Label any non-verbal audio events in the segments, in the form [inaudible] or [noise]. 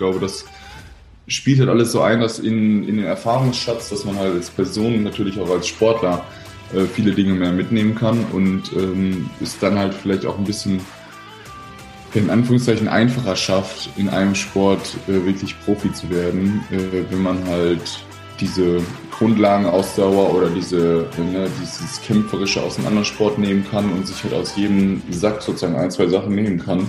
glaube, das spielt halt alles so ein, dass in, in den Erfahrungsschatz, dass man halt als Person, natürlich auch als Sportler, äh, viele Dinge mehr mitnehmen kann und ähm, es dann halt vielleicht auch ein bisschen in Anführungszeichen einfacher schafft, in einem Sport äh, wirklich Profi zu werden, äh, wenn man halt diese Grundlagenausdauer oder diese, ne, dieses Kämpferische aus einem anderen Sport nehmen kann und sich halt aus jedem Sack sozusagen ein, zwei Sachen nehmen kann.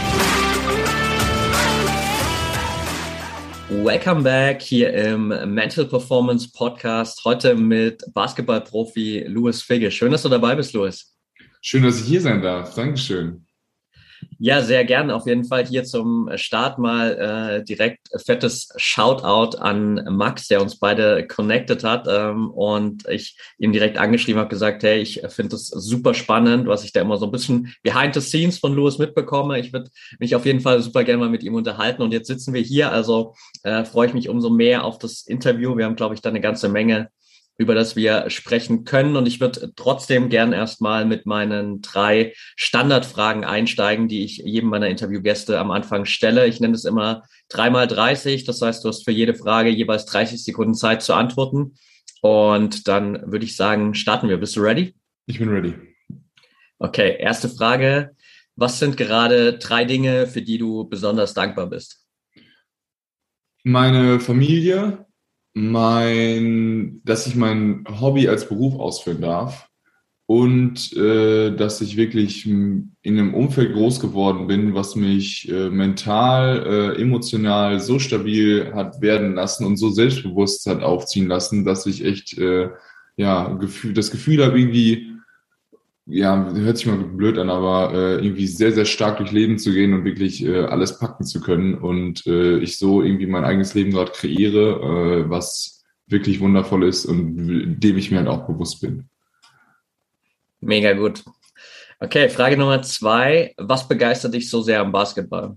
Welcome back hier im Mental Performance Podcast. Heute mit Basketballprofi Louis Figge. Schön, dass du dabei bist, Louis. Schön, dass ich hier sein darf. Dankeschön. Ja, sehr gerne. Auf jeden Fall hier zum Start mal äh, direkt fettes Shoutout an Max, der uns beide connected hat ähm, und ich ihm direkt angeschrieben habe, gesagt, hey, ich finde das super spannend, was ich da immer so ein bisschen behind the scenes von Louis mitbekomme. Ich würde mich auf jeden Fall super gerne mal mit ihm unterhalten und jetzt sitzen wir hier, also äh, freue ich mich umso mehr auf das Interview. Wir haben, glaube ich, da eine ganze Menge über das wir sprechen können. Und ich würde trotzdem gern erstmal mit meinen drei Standardfragen einsteigen, die ich jedem meiner Interviewgäste am Anfang stelle. Ich nenne es immer dreimal 30. Das heißt, du hast für jede Frage jeweils 30 Sekunden Zeit zu antworten. Und dann würde ich sagen, starten wir. Bist du ready? Ich bin ready. Okay, erste Frage. Was sind gerade drei Dinge, für die du besonders dankbar bist? Meine Familie, mein, dass ich mein Hobby als Beruf ausführen darf und äh, dass ich wirklich in einem Umfeld groß geworden bin, was mich äh, mental, äh, emotional so stabil hat werden lassen und so selbstbewusst hat aufziehen lassen, dass ich echt äh, ja Gefühl, das Gefühl habe irgendwie ja, hört sich mal blöd an, aber äh, irgendwie sehr, sehr stark durch Leben zu gehen und wirklich äh, alles packen zu können und äh, ich so irgendwie mein eigenes Leben gerade kreiere, äh, was wirklich wundervoll ist und dem ich mir halt auch bewusst bin. Mega gut. Okay, Frage Nummer zwei. Was begeistert dich so sehr am Basketball?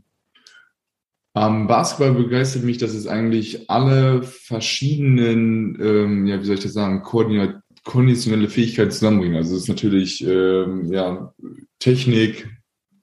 Am Basketball begeistert mich, dass es eigentlich alle verschiedenen, ähm, ja, wie soll ich das sagen, Koordinat konditionelle Fähigkeiten zusammenbringen. Also es ist natürlich ähm, ja, Technik,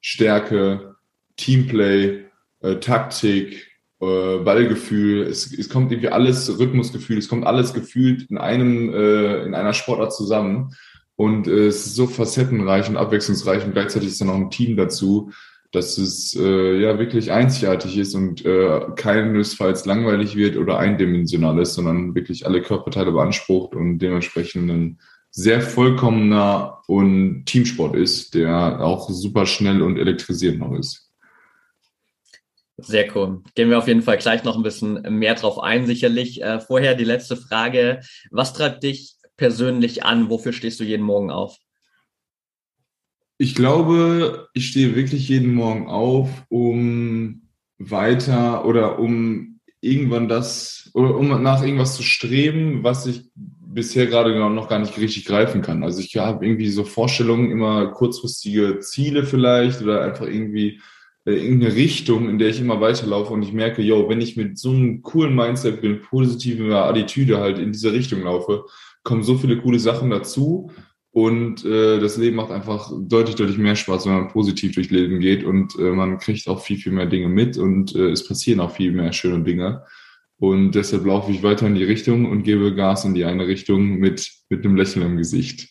Stärke, Teamplay, äh, Taktik, äh, Ballgefühl. Es, es kommt irgendwie alles, Rhythmusgefühl, es kommt alles gefühlt in einem, äh, in einer Sportart zusammen. Und äh, es ist so facettenreich und abwechslungsreich und gleichzeitig ist dann noch ein Team dazu, dass es äh, ja wirklich einzigartig ist und äh, keinesfalls langweilig wird oder eindimensional ist, sondern wirklich alle Körperteile beansprucht und dementsprechend ein sehr vollkommener und Teamsport ist, der auch super schnell und elektrisierend noch ist. Sehr cool. Gehen wir auf jeden Fall gleich noch ein bisschen mehr drauf ein, sicherlich. Äh, vorher die letzte Frage. Was treibt dich persönlich an? Wofür stehst du jeden Morgen auf? Ich glaube, ich stehe wirklich jeden Morgen auf, um weiter oder um irgendwann das oder um nach irgendwas zu streben, was ich bisher gerade noch gar nicht richtig greifen kann. Also ich habe irgendwie so Vorstellungen, immer kurzfristige Ziele vielleicht oder einfach irgendwie äh, irgendeine Richtung, in der ich immer weiterlaufe und ich merke, yo, wenn ich mit so einem coolen Mindset, mit positiver Attitüde halt in diese Richtung laufe, kommen so viele coole Sachen dazu und äh, das Leben macht einfach deutlich, deutlich mehr Spaß, wenn man positiv durch Leben geht und äh, man kriegt auch viel, viel mehr Dinge mit und äh, es passieren auch viel mehr schöne Dinge. Und deshalb laufe ich weiter in die Richtung und gebe Gas in die eine Richtung mit, mit einem Lächeln im Gesicht.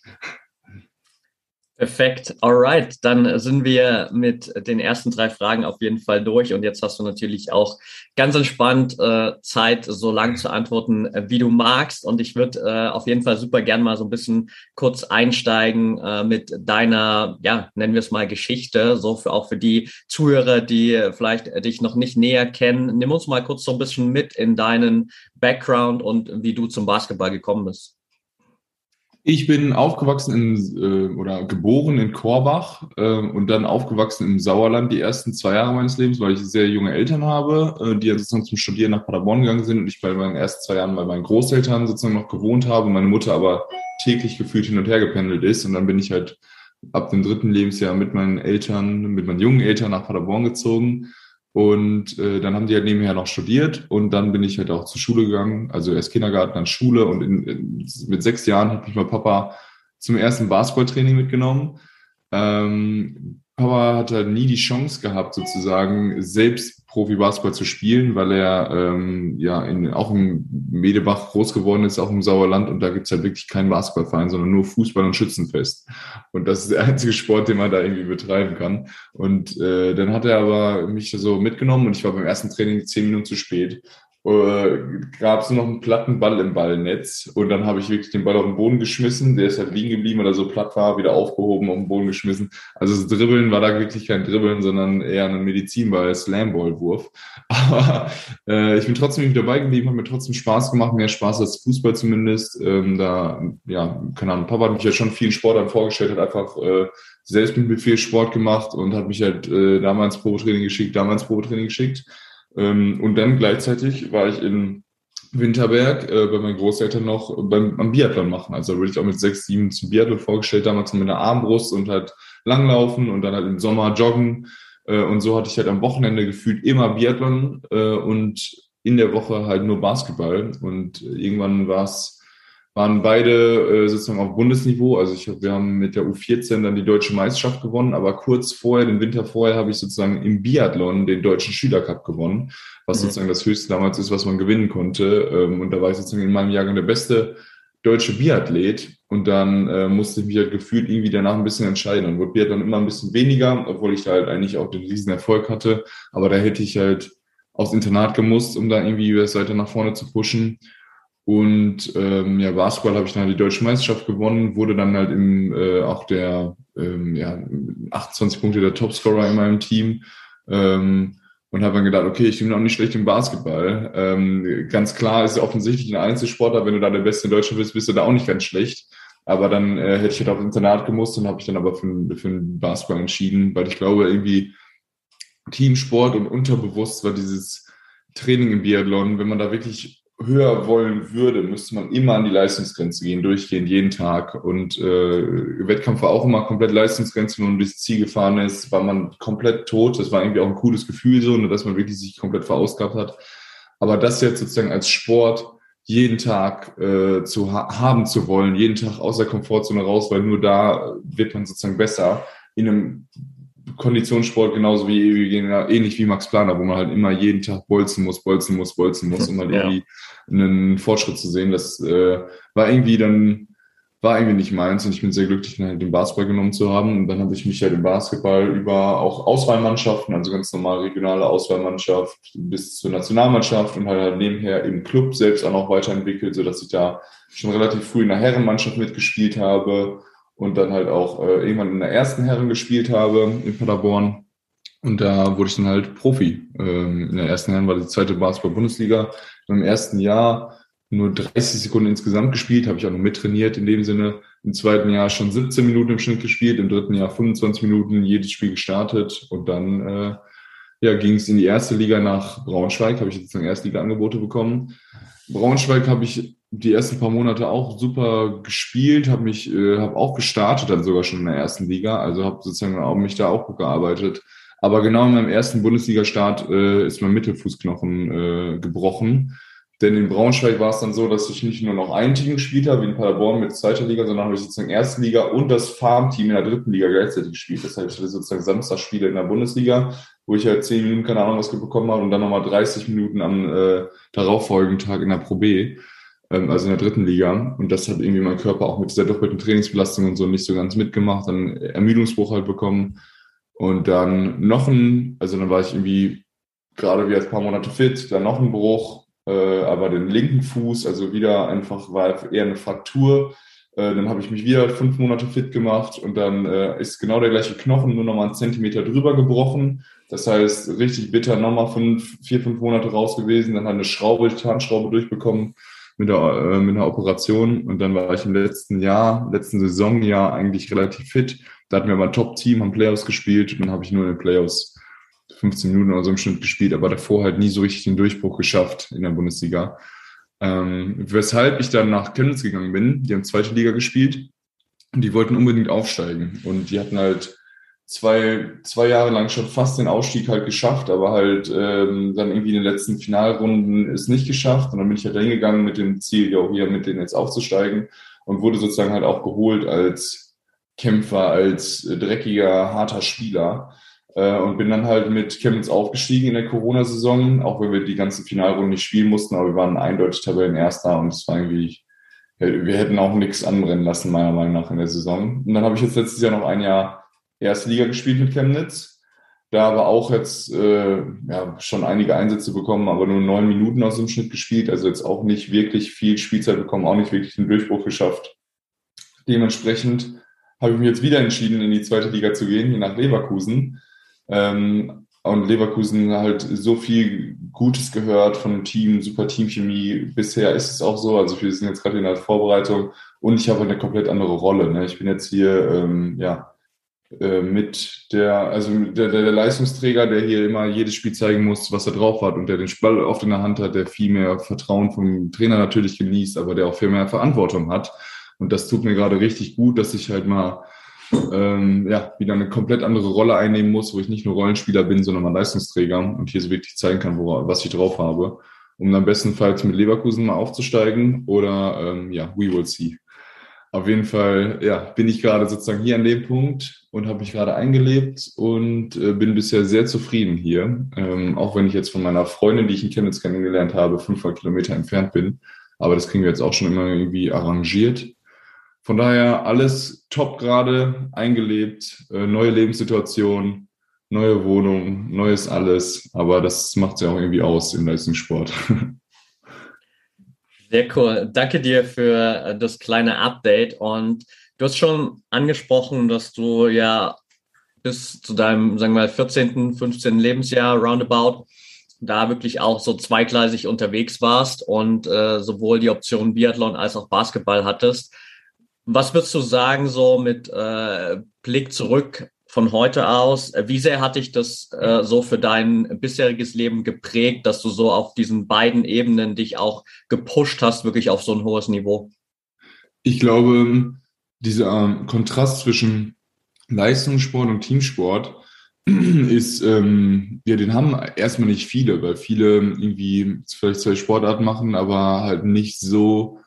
Perfekt. Alright, dann sind wir mit den ersten drei Fragen auf jeden Fall durch. Und jetzt hast du natürlich auch ganz entspannt äh, Zeit, so lang zu antworten, äh, wie du magst. Und ich würde äh, auf jeden Fall super gern mal so ein bisschen kurz einsteigen äh, mit deiner, ja, nennen wir es mal Geschichte, so für auch für die Zuhörer, die vielleicht dich noch nicht näher kennen. Nimm uns mal kurz so ein bisschen mit in deinen Background und wie du zum Basketball gekommen bist. Ich bin aufgewachsen in, äh, oder geboren in Korbach äh, und dann aufgewachsen im Sauerland die ersten zwei Jahre meines Lebens, weil ich sehr junge Eltern habe, äh, die sozusagen zum Studieren nach Paderborn gegangen sind und ich bei meinen ersten zwei Jahren bei meinen Großeltern sozusagen noch gewohnt habe, meine Mutter aber täglich gefühlt hin und her gependelt ist. Und dann bin ich halt ab dem dritten Lebensjahr mit meinen Eltern, mit meinen jungen Eltern nach Paderborn gezogen und äh, dann haben die halt nebenher noch studiert und dann bin ich halt auch zur Schule gegangen, also erst Kindergarten, dann Schule und in, in, mit sechs Jahren hat mich mein Papa zum ersten Basketballtraining mitgenommen. Ähm, Papa hat halt nie die Chance gehabt, sozusagen selbst Profi-Basketball zu spielen, weil er ähm, ja in, auch im Medebach groß geworden ist, auch im Sauerland und da gibt's halt wirklich keinen Basketballverein, sondern nur Fußball und Schützenfest. Und das ist der einzige Sport, den man da irgendwie betreiben kann. Und äh, dann hat er aber mich so mitgenommen und ich war beim ersten Training zehn Minuten zu spät äh, gab es noch einen platten Ball im Ballnetz und dann habe ich wirklich den Ball auf den Boden geschmissen, der ist halt liegen geblieben oder so platt war, wieder aufgehoben, auf den Boden geschmissen. Also das Dribbeln war da wirklich kein Dribbeln, sondern eher ein Medizinball, Slamball-Wurf. [laughs] Aber äh, ich bin trotzdem dabei geblieben, hat mir trotzdem Spaß gemacht, mehr Spaß als Fußball zumindest. Ähm, da, ja, keine Ahnung, Papa hat mich ja schon vielen Sportlern vorgestellt, hat einfach äh, selbst mit mir viel Sport gemacht und hat mich halt äh, damals Probetraining geschickt, damals Probetraining geschickt. Ähm, und dann gleichzeitig war ich in Winterberg äh, bei meinen Großeltern noch beim, am Biathlon machen. Also wurde ich auch mit sechs, sieben zum Biathlon vorgestellt, damals mit einer Armbrust und halt langlaufen und dann halt im Sommer joggen. Äh, und so hatte ich halt am Wochenende gefühlt immer Biathlon äh, und in der Woche halt nur Basketball. Und irgendwann war es waren beide äh, sozusagen auf Bundesniveau. Also ich, wir haben mit der U14 dann die deutsche Meisterschaft gewonnen, aber kurz vorher, den Winter vorher, habe ich sozusagen im Biathlon den deutschen Schülercup gewonnen, was mhm. sozusagen das höchste damals ist, was man gewinnen konnte. Ähm, und da war ich sozusagen in meinem Jahrgang der beste deutsche Biathlet. Und dann äh, musste ich mich halt gefühlt irgendwie danach ein bisschen entscheiden. Und wurde Biathlon immer ein bisschen weniger, obwohl ich da halt eigentlich auch den riesen Erfolg hatte. Aber da hätte ich halt aufs Internat gemusst, um da irgendwie weiter nach vorne zu pushen. Und ähm, ja, Basketball habe ich dann halt die deutsche Meisterschaft gewonnen, wurde dann halt im äh, auch der ähm, ja, 28 Punkte der Topscorer in meinem Team. Ähm, und habe dann gedacht, okay, ich bin auch nicht schlecht im Basketball. Ähm, ganz klar ist offensichtlich ein Einzelsportler, wenn du da der Beste in Deutschland bist, bist du da auch nicht ganz schlecht. Aber dann äh, hätte ich halt auf Internat gemusst und habe ich dann aber für, für den Basketball entschieden, weil ich glaube, irgendwie Teamsport und unterbewusst war dieses Training im Biathlon, wenn man da wirklich höher wollen würde, müsste man immer an die Leistungsgrenze gehen, durchgehend, jeden Tag. Und äh, Wettkampf war auch immer komplett Leistungsgrenze, wenn man durchs Ziel gefahren ist, war man komplett tot. Das war irgendwie auch ein cooles Gefühl so, dass man wirklich sich komplett verausgabt hat. Aber das jetzt sozusagen als Sport jeden Tag äh, zu ha haben zu wollen, jeden Tag aus der Komfortzone raus, weil nur da wird man sozusagen besser in einem Konditionssport genauso wie, wie ähnlich wie Max Planer, wo man halt immer jeden Tag bolzen muss, bolzen muss, bolzen muss, um halt ja. irgendwie einen Fortschritt zu sehen. Das äh, war irgendwie dann war irgendwie nicht meins und ich bin sehr glücklich, halt den Basketball genommen zu haben. Und dann habe ich mich halt im Basketball über auch Auswahlmannschaften, also ganz normal regionale Auswahlmannschaft bis zur Nationalmannschaft und halt, halt nebenher im Club selbst auch noch weiterentwickelt, so dass ich da schon relativ früh in der Herrenmannschaft mitgespielt habe und dann halt auch äh, irgendwann in der ersten Herren gespielt habe in Paderborn. Und da wurde ich dann halt Profi. Ähm, in der ersten Herren war die zweite Basketball-Bundesliga. Im ersten Jahr nur 30 Sekunden insgesamt gespielt, habe ich auch noch mittrainiert in dem Sinne. Im zweiten Jahr schon 17 Minuten im Schnitt gespielt, im dritten Jahr 25 Minuten jedes Spiel gestartet und dann äh, ja, ging es in die erste Liga nach Braunschweig, habe ich jetzt ein Erstliga-Angebote bekommen. Braunschweig habe ich die ersten paar Monate auch super gespielt, habe mich, äh, habe auch gestartet dann sogar schon in der ersten Liga, also habe sozusagen auch mich da auch gut gearbeitet. Aber genau in meinem ersten Bundesliga-Start äh, ist mein Mittelfußknochen äh, gebrochen. Denn in Braunschweig war es dann so, dass ich nicht nur noch ein Team gespielt habe, wie in Paderborn mit zweiter Liga, sondern habe ich sozusagen erste Liga und das Farmteam in der dritten Liga gleichzeitig gespielt. Das heißt, ich hatte sozusagen Samstagsspiele in der Bundesliga, wo ich halt zehn Minuten, keine Ahnung, was bekommen habe und dann nochmal 30 Minuten am äh, darauffolgenden Tag in der Pro B also in der dritten Liga. Und das hat irgendwie mein Körper auch mit dieser doppelten Trainingsbelastung und so nicht so ganz mitgemacht. Dann Ermüdungsbruch halt bekommen. Und dann noch ein, also dann war ich irgendwie gerade wie ein paar Monate fit, dann noch ein Bruch, äh, aber den linken Fuß, also wieder einfach war eher eine Fraktur. Äh, dann habe ich mich wieder fünf Monate fit gemacht und dann äh, ist genau der gleiche Knochen nur nochmal einen Zentimeter drüber gebrochen. Das heißt, richtig bitter, nochmal fünf, vier, fünf Monate raus gewesen, dann hat eine Schraube, Tarnschraube durchbekommen mit, der, äh, mit einer Operation und dann war ich im letzten Jahr, letzten Saisonjahr eigentlich relativ fit. Da hatten wir mal ein Top-Team, haben Playoffs gespielt und dann habe ich nur in den Playoffs 15 Minuten oder so im Schnitt gespielt, aber davor halt nie so richtig den Durchbruch geschafft in der Bundesliga. Ähm, weshalb ich dann nach Chemnitz gegangen bin. Die haben zweite Liga gespielt und die wollten unbedingt aufsteigen. Und die hatten halt zwei, zwei Jahre lang schon fast den Ausstieg halt geschafft, aber halt ähm, dann irgendwie in den letzten Finalrunden ist nicht geschafft. Und dann bin ich halt hingegangen mit dem Ziel, ja, hier mit denen jetzt aufzusteigen und wurde sozusagen halt auch geholt als Kämpfer, als dreckiger, harter Spieler. Äh, und bin dann halt mit Chemnitz aufgestiegen in der Corona-Saison, auch wenn wir die ganzen Finalrunden nicht spielen mussten, aber wir waren eindeutig Tabellenerster und es war irgendwie, wir hätten auch nichts anbrennen lassen, meiner Meinung nach, in der Saison. Und dann habe ich jetzt letztes Jahr noch ein Jahr erste Liga gespielt mit Chemnitz. Da aber auch jetzt äh, ja, schon einige Einsätze bekommen, aber nur neun Minuten aus dem Schnitt gespielt, also jetzt auch nicht wirklich viel Spielzeit bekommen, auch nicht wirklich den Durchbruch geschafft. Dementsprechend habe ich mich jetzt wieder entschieden, in die zweite Liga zu gehen, hier nach Leverkusen ähm, und Leverkusen halt so viel Gutes gehört von dem Team, super Teamchemie. Bisher ist es auch so. Also wir sind jetzt gerade in der Vorbereitung und ich habe eine komplett andere Rolle. Ne? Ich bin jetzt hier ähm, ja mit der, also der, der, der Leistungsträger, der hier immer jedes Spiel zeigen muss, was er drauf hat und der den Ball oft in der Hand hat, der viel mehr Vertrauen vom Trainer natürlich genießt, aber der auch viel mehr Verantwortung hat. Und das tut mir gerade richtig gut, dass ich halt mal ähm, ja, wieder eine komplett andere Rolle einnehmen muss, wo ich nicht nur Rollenspieler bin, sondern mal Leistungsträger und hier so wirklich zeigen kann, wo, was ich drauf habe, um dann bestenfalls mit Leverkusen mal aufzusteigen oder ähm, ja, we will see. Auf jeden Fall, ja, bin ich gerade sozusagen hier an dem Punkt und habe mich gerade eingelebt und äh, bin bisher sehr zufrieden hier. Ähm, auch wenn ich jetzt von meiner Freundin, die ich in Chemnitz kennengelernt habe, 500 Kilometer entfernt bin. Aber das kriegen wir jetzt auch schon immer irgendwie arrangiert. Von daher alles top gerade eingelebt, äh, neue Lebenssituation, neue Wohnung, neues alles. Aber das macht es ja auch irgendwie aus im Leistungssport. [laughs] Sehr cool. Danke dir für äh, das kleine Update. Und du hast schon angesprochen, dass du ja bis zu deinem, sagen wir mal, 14., 15. Lebensjahr roundabout da wirklich auch so zweigleisig unterwegs warst und äh, sowohl die Option Biathlon als auch Basketball hattest. Was würdest du sagen, so mit äh, Blick zurück von heute aus? Wie sehr hat dich das äh, so für dein bisheriges Leben geprägt, dass du so auf diesen beiden Ebenen dich auch gepusht hast, wirklich auf so ein hohes Niveau? Ich glaube, dieser ähm, Kontrast zwischen Leistungssport und Teamsport [clears throat] ist, ähm, ja, den haben erstmal nicht viele, weil viele irgendwie vielleicht zwei Sportarten machen, aber halt nicht so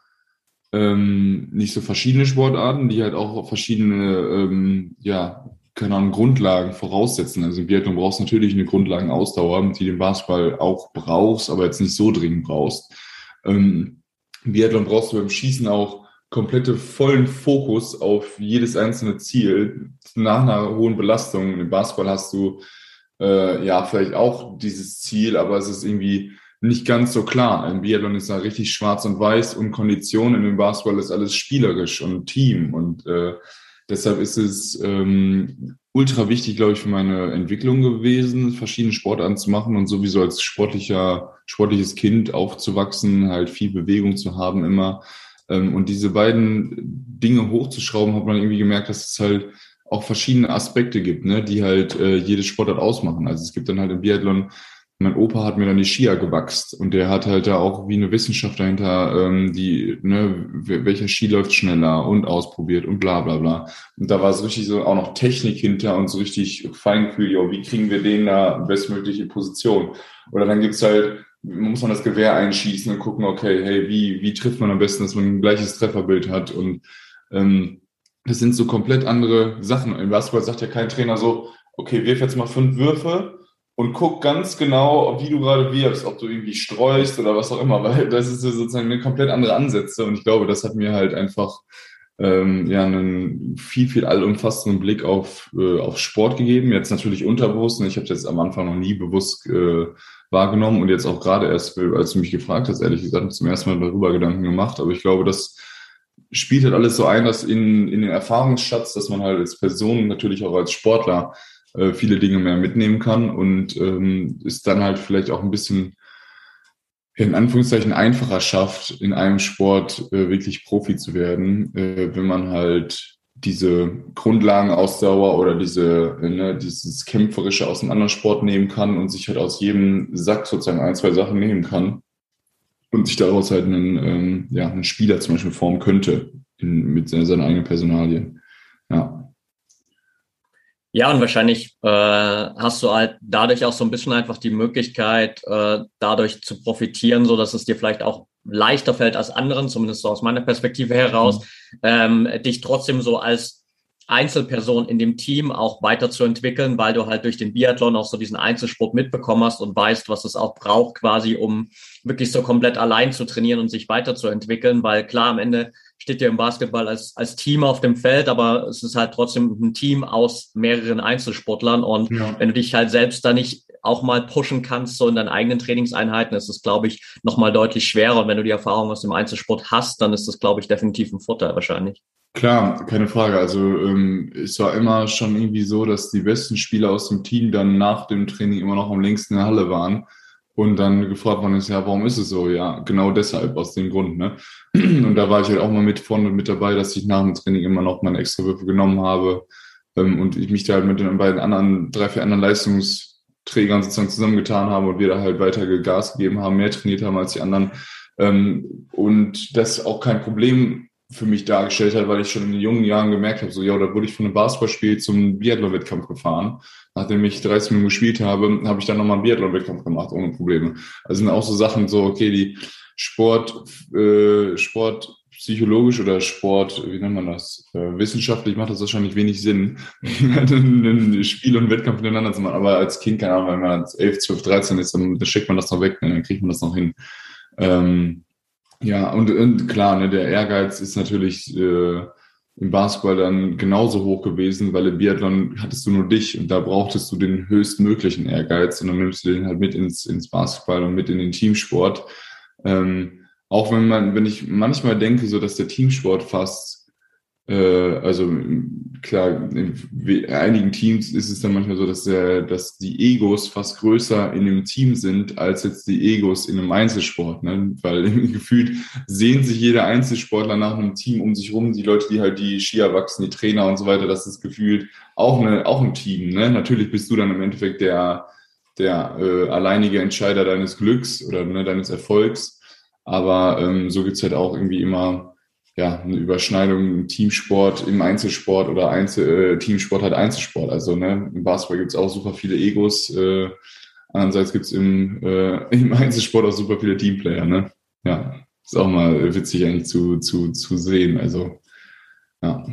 ähm, nicht so verschiedene Sportarten, die halt auch verschiedene, ähm, ja, keine Ahnung, Grundlagen voraussetzen. Also im Biathlon brauchst du natürlich eine Grundlagenausdauer, die den Basketball auch brauchst, aber jetzt nicht so dringend brauchst. Ähm, Im Biathlon brauchst du beim Schießen auch komplette vollen Fokus auf jedes einzelne Ziel nach einer hohen Belastung. Im Basketball hast du äh, ja vielleicht auch dieses Ziel, aber es ist irgendwie nicht ganz so klar. Im Biathlon ist da richtig schwarz und weiß und Konditionen. Im Basketball ist alles spielerisch und Team. Und äh, deshalb ist es ähm, ultra wichtig, glaube ich, für meine Entwicklung gewesen, verschiedene Sportarten zu machen und sowieso als sportlicher, sportliches Kind aufzuwachsen, halt viel Bewegung zu haben immer. Ähm, und diese beiden Dinge hochzuschrauben, hat man irgendwie gemerkt, dass es halt auch verschiedene Aspekte gibt, ne, die halt äh, jede Sportart ausmachen. Also es gibt dann halt im Biathlon mein Opa hat mir dann die Skier gewachst und der hat halt da auch wie eine Wissenschaft dahinter, ähm, die, ne, welcher Ski läuft schneller und ausprobiert und bla bla bla. Und da war es richtig so auch noch Technik hinter und so richtig Feingefühl, jo, wie kriegen wir den da bestmögliche Position? Oder dann gibt's halt, muss man das Gewehr einschießen und gucken, okay, hey, wie, wie trifft man am besten, dass man ein gleiches Trefferbild hat und ähm, das sind so komplett andere Sachen. Im Basketball sagt ja kein Trainer so, okay, wirf jetzt mal fünf Würfe und guck ganz genau, wie du gerade wirfst, ob du irgendwie streust oder was auch immer, weil das ist sozusagen eine komplett andere Ansätze und ich glaube, das hat mir halt einfach ähm, ja einen viel, viel allumfassenden Blick auf, äh, auf Sport gegeben. Jetzt natürlich unterbewusst und ich habe jetzt am Anfang noch nie bewusst äh, wahrgenommen und jetzt auch gerade erst, als du mich gefragt hast, ehrlich gesagt, zum ersten Mal darüber Gedanken gemacht, aber ich glaube, das spielt halt alles so ein, dass in, in den Erfahrungsschatz, dass man halt als Person, natürlich auch als Sportler äh, viele Dinge mehr mitnehmen kann und ähm, ist dann halt vielleicht auch ein bisschen in Anführungszeichen einfacher schafft, in einem Sport äh, wirklich Profi zu werden, äh, wenn man halt diese Grundlagenausdauer oder diese, äh, ne, dieses Kämpferische aus einem anderen Sport nehmen kann und sich halt aus jedem Sack sozusagen ein, zwei Sachen nehmen kann und sich daraus halt einen, ähm, ja, einen Spieler zum Beispiel formen könnte in, mit seiner eigenen Personalien. Ja. Ja, und wahrscheinlich äh, hast du halt dadurch auch so ein bisschen einfach die Möglichkeit, äh, dadurch zu profitieren, so dass es dir vielleicht auch leichter fällt als anderen, zumindest so aus meiner Perspektive heraus, mhm. ähm, dich trotzdem so als Einzelperson in dem Team auch weiterzuentwickeln, weil du halt durch den Biathlon auch so diesen Einzelsport mitbekommen hast und weißt, was es auch braucht, quasi, um wirklich so komplett allein zu trainieren und sich weiterzuentwickeln, weil klar, am Ende steht ja im Basketball als, als Team auf dem Feld, aber es ist halt trotzdem ein Team aus mehreren Einzelsportlern und ja. wenn du dich halt selbst da nicht auch mal pushen kannst, so in deinen eigenen Trainingseinheiten, ist es, glaube ich, nochmal deutlich schwerer. Und wenn du die Erfahrung aus dem Einzelsport hast, dann ist das, glaube ich, definitiv ein Vorteil wahrscheinlich. Klar, keine Frage. Also ähm, es war immer schon irgendwie so, dass die besten Spieler aus dem Team dann nach dem Training immer noch am längsten in der Halle waren und dann gefragt worden ist, ja, warum ist es so? Ja, genau deshalb, aus dem Grund. Ne? [clears throat] Und da war ich halt auch mal mit vorne mit dabei, dass ich nach dem Training immer noch meine Extrawürfe genommen habe ähm, und ich mich da halt mit den beiden anderen, drei, vier anderen Leistungsträgern sozusagen zusammengetan habe und wir da halt weiter Gas gegeben haben, mehr trainiert haben als die anderen. Ähm, und das auch kein Problem für mich dargestellt hat, weil ich schon in jungen Jahren gemerkt habe, so, ja, da wurde ich von einem Basketballspiel zum Biathlon-Wettkampf gefahren. Nachdem ich 30 Minuten gespielt habe, habe ich dann nochmal einen Biathlon-Wettkampf gemacht, ohne Probleme. Also sind auch so Sachen so, okay, die Sport, äh, Sport psychologisch oder Sport, wie nennt man das? Äh, wissenschaftlich macht das wahrscheinlich wenig Sinn, [laughs] ein Spiel und Wettkampf miteinander zu machen. Aber als Kind, keine Ahnung, wenn man 11, 12, 13 ist, dann, dann schickt man das noch weg, ne? dann kriegt man das noch hin. Ähm, ja, und, und klar, ne, der Ehrgeiz ist natürlich äh, im Basketball dann genauso hoch gewesen, weil im Biathlon hattest du nur dich und da brauchtest du den höchstmöglichen Ehrgeiz und dann nimmst du den halt mit ins, ins Basketball und mit in den Teamsport. Ähm, auch wenn man, wenn ich manchmal denke, so dass der Teamsport fast also klar, in einigen Teams ist es dann manchmal so, dass, der, dass die Egos fast größer in einem Team sind als jetzt die Egos in einem Einzelsport. Ne? Weil [laughs] gefühlt sehnt sich jeder Einzelsportler nach einem Team um sich rum. Die Leute, die halt die Skier wachsen, die Trainer und so weiter, das ist gefühlt auch, eine, auch ein Team. Ne? Natürlich bist du dann im Endeffekt der, der äh, alleinige Entscheider deines Glücks oder ne, deines Erfolgs. Aber ähm, so gibt's halt auch irgendwie immer ja, eine Überschneidung im Teamsport, im Einzelsport oder Einzel, äh, Teamsport halt Einzelsport. Also ne, im Basketball gibt's auch super viele Egos. Äh, andererseits gibt's im, äh, [laughs] im Einzelsport auch super viele Teamplayer. Ne? Ja, ist auch mal witzig eigentlich zu, zu, zu sehen. Also ja.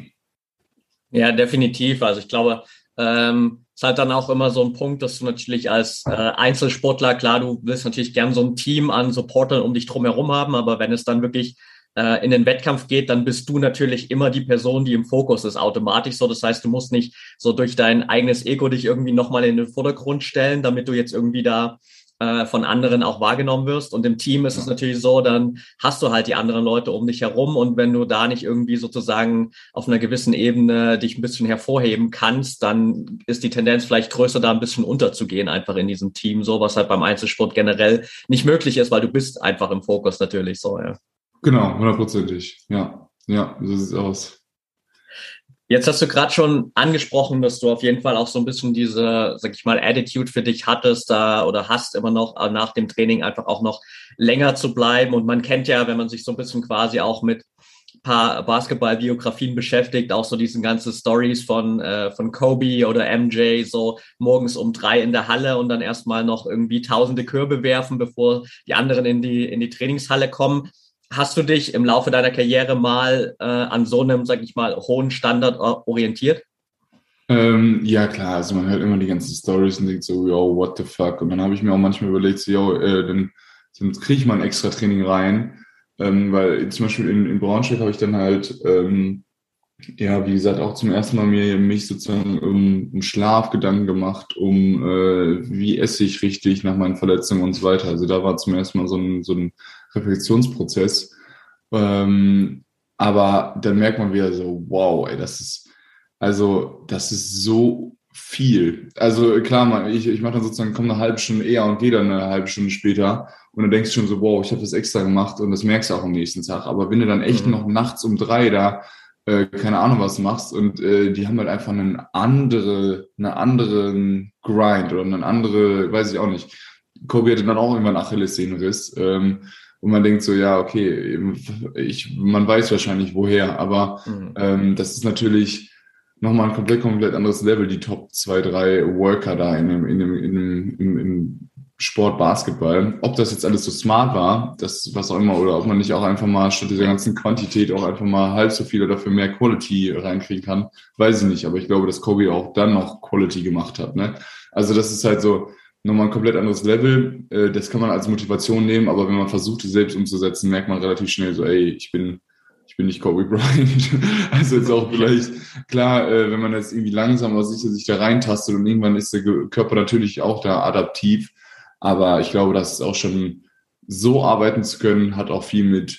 Ja, definitiv. Also ich glaube, ähm, ist halt dann auch immer so ein Punkt, dass du natürlich als äh, Einzelsportler, klar, du willst natürlich gern so ein Team an Supportern um dich drumherum haben, aber wenn es dann wirklich äh, in den Wettkampf geht, dann bist du natürlich immer die Person, die im Fokus ist, automatisch so. Das heißt, du musst nicht so durch dein eigenes Ego dich irgendwie nochmal in den Vordergrund stellen, damit du jetzt irgendwie da äh, von anderen auch wahrgenommen wirst. Und im Team ist es natürlich so, dann hast du halt die anderen Leute um dich herum. Und wenn du da nicht irgendwie sozusagen auf einer gewissen Ebene dich ein bisschen hervorheben kannst, dann ist die Tendenz vielleicht größer, da ein bisschen unterzugehen, einfach in diesem Team. So, was halt beim Einzelsport generell nicht möglich ist, weil du bist einfach im Fokus natürlich so, ja. Genau, hundertprozentig. Ja, ja, so sieht es aus. Jetzt hast du gerade schon angesprochen, dass du auf jeden Fall auch so ein bisschen diese, sag ich mal, Attitude für dich hattest da oder hast immer noch äh, nach dem Training einfach auch noch länger zu bleiben. Und man kennt ja, wenn man sich so ein bisschen quasi auch mit paar Basketball-Biografien beschäftigt, auch so diesen ganzen Stories von, äh, von Kobe oder MJ, so morgens um drei in der Halle und dann erstmal noch irgendwie tausende Körbe werfen, bevor die anderen in die, in die Trainingshalle kommen. Hast du dich im Laufe deiner Karriere mal äh, an so einem, sag ich mal, hohen Standard orientiert? Ähm, ja, klar. Also man hört immer die ganzen Stories und denkt so, yo, what the fuck? Und dann habe ich mir auch manchmal überlegt, so, yo, äh, dann, dann kriege ich mal ein extra Training rein. Ähm, weil zum Beispiel in, in Braunschweig habe ich dann halt, ähm, ja, wie gesagt, auch zum ersten Mal mir mich sozusagen um, um Schlaf Gedanken gemacht, um äh, wie esse ich richtig nach meinen Verletzungen und so weiter. Also da war zum ersten Mal so ein, so ein Reflexionsprozess. Ähm, aber dann merkt man wieder so, wow, ey, das ist, also, das ist so viel. Also klar, ich, ich mache dann sozusagen, komme eine halbe Stunde eher und gehe dann eine halbe Stunde später. Und dann denkst du schon so, wow, ich habe das extra gemacht und das merkst du auch am nächsten Tag. Aber wenn du dann echt mhm. noch nachts um drei da äh, keine Ahnung was machst und äh, die haben halt einfach einen andere, eine anderen Grind oder eine andere, weiß ich auch nicht. Kobe hatte dann auch irgendwann Achillessehnenriss. Ähm, und man denkt so, ja, okay, ich, man weiß wahrscheinlich woher, aber mhm. ähm, das ist natürlich nochmal ein komplett, komplett anderes Level, die Top 2, 3 Worker da in dem, in dem, in dem, im, im Sport Basketball. Ob das jetzt alles so smart war, das was auch immer, oder ob man nicht auch einfach mal statt dieser ganzen Quantität auch einfach mal halb so viel oder für mehr Quality reinkriegen kann, weiß ich nicht. Aber ich glaube, dass Kobe auch dann noch Quality gemacht hat. Ne? Also das ist halt so nochmal ein komplett anderes Level. Äh, das kann man als Motivation nehmen, aber wenn man versucht, es selbst umzusetzen, merkt man relativ schnell so, ey, ich bin ich bin nicht Kobe Bryant. [laughs] Also jetzt auch vielleicht, klar, äh, wenn man jetzt irgendwie langsam aber sicher sich da reintastet und irgendwann ist der Körper natürlich auch da adaptiv. Aber ich glaube, dass auch schon so arbeiten zu können, hat auch viel mit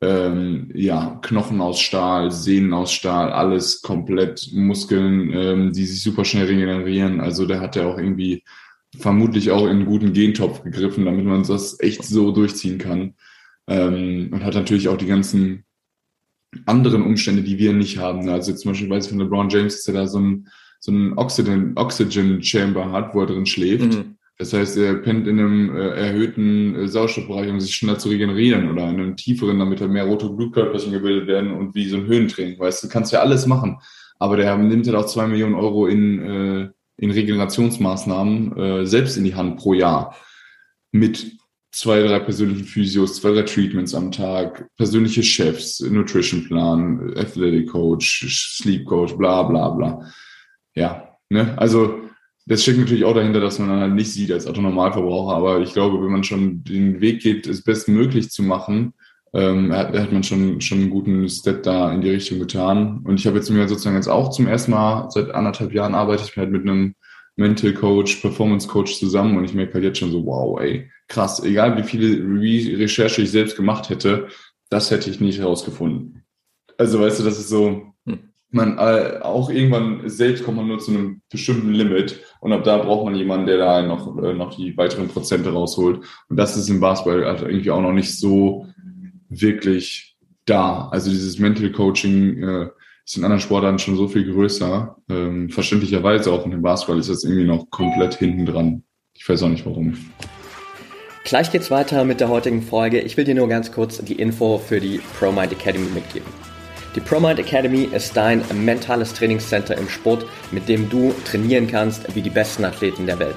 ähm, ja, Knochen aus Stahl, Sehnen aus Stahl, alles komplett Muskeln, ähm, die sich super schnell regenerieren. Also da hat er auch irgendwie vermutlich auch in einen guten Gentopf gegriffen, damit man das echt so durchziehen kann. Ähm, und hat natürlich auch die ganzen anderen Umstände, die wir nicht haben. Also zum Beispiel weiß ich von LeBron James, dass er da so ein, so ein Oxygen, Oxygen Chamber hat, wo er drin schläft. Mhm. Das heißt, er pennt in einem äh, erhöhten äh, Sauerstoffbereich, um sich schneller zu regenerieren oder in einem tieferen, damit halt mehr rote Blutkörperchen gebildet werden und wie so ein Höhentraining. Weißt du, kannst ja alles machen. Aber der nimmt halt auch zwei Millionen Euro in, äh, in Regenerationsmaßnahmen äh, selbst in die Hand pro Jahr. Mit zwei, drei persönlichen Physios, zwei, drei Treatments am Tag, persönliche Chefs, Nutrition Plan, Athletic Coach, Sleep Coach, bla bla bla. Ja, ne? Also das steckt natürlich auch dahinter, dass man dann halt nicht sieht als Autonormalverbraucher, aber ich glaube, wenn man schon den Weg geht, es bestmöglich zu machen, ähm, hat, hat man schon, schon einen guten Step da in die Richtung getan. Und ich habe jetzt mir sozusagen jetzt auch zum ersten Mal seit anderthalb Jahren arbeite ich halt mit einem Mental Coach, Performance Coach zusammen und ich merke halt jetzt schon so, wow, ey, krass, egal wie viele Recherche ich selbst gemacht hätte, das hätte ich nicht herausgefunden. Also weißt du, das ist so, hm man äh, auch irgendwann selbst kommt man nur zu einem bestimmten Limit und ab da braucht man jemanden, der da noch, äh, noch die weiteren Prozente rausholt. Und das ist im Basketball halt irgendwie auch noch nicht so wirklich da. Also dieses Mental Coaching äh, ist in anderen Sportarten schon so viel größer. Ähm, verständlicherweise auch in dem Basketball ist das irgendwie noch komplett hinten dran. Ich weiß auch nicht warum. Gleich geht's weiter mit der heutigen Folge. Ich will dir nur ganz kurz die Info für die ProMind Academy mitgeben. Die ProMind Academy ist dein mentales Trainingscenter im Sport, mit dem du trainieren kannst wie die besten Athleten der Welt.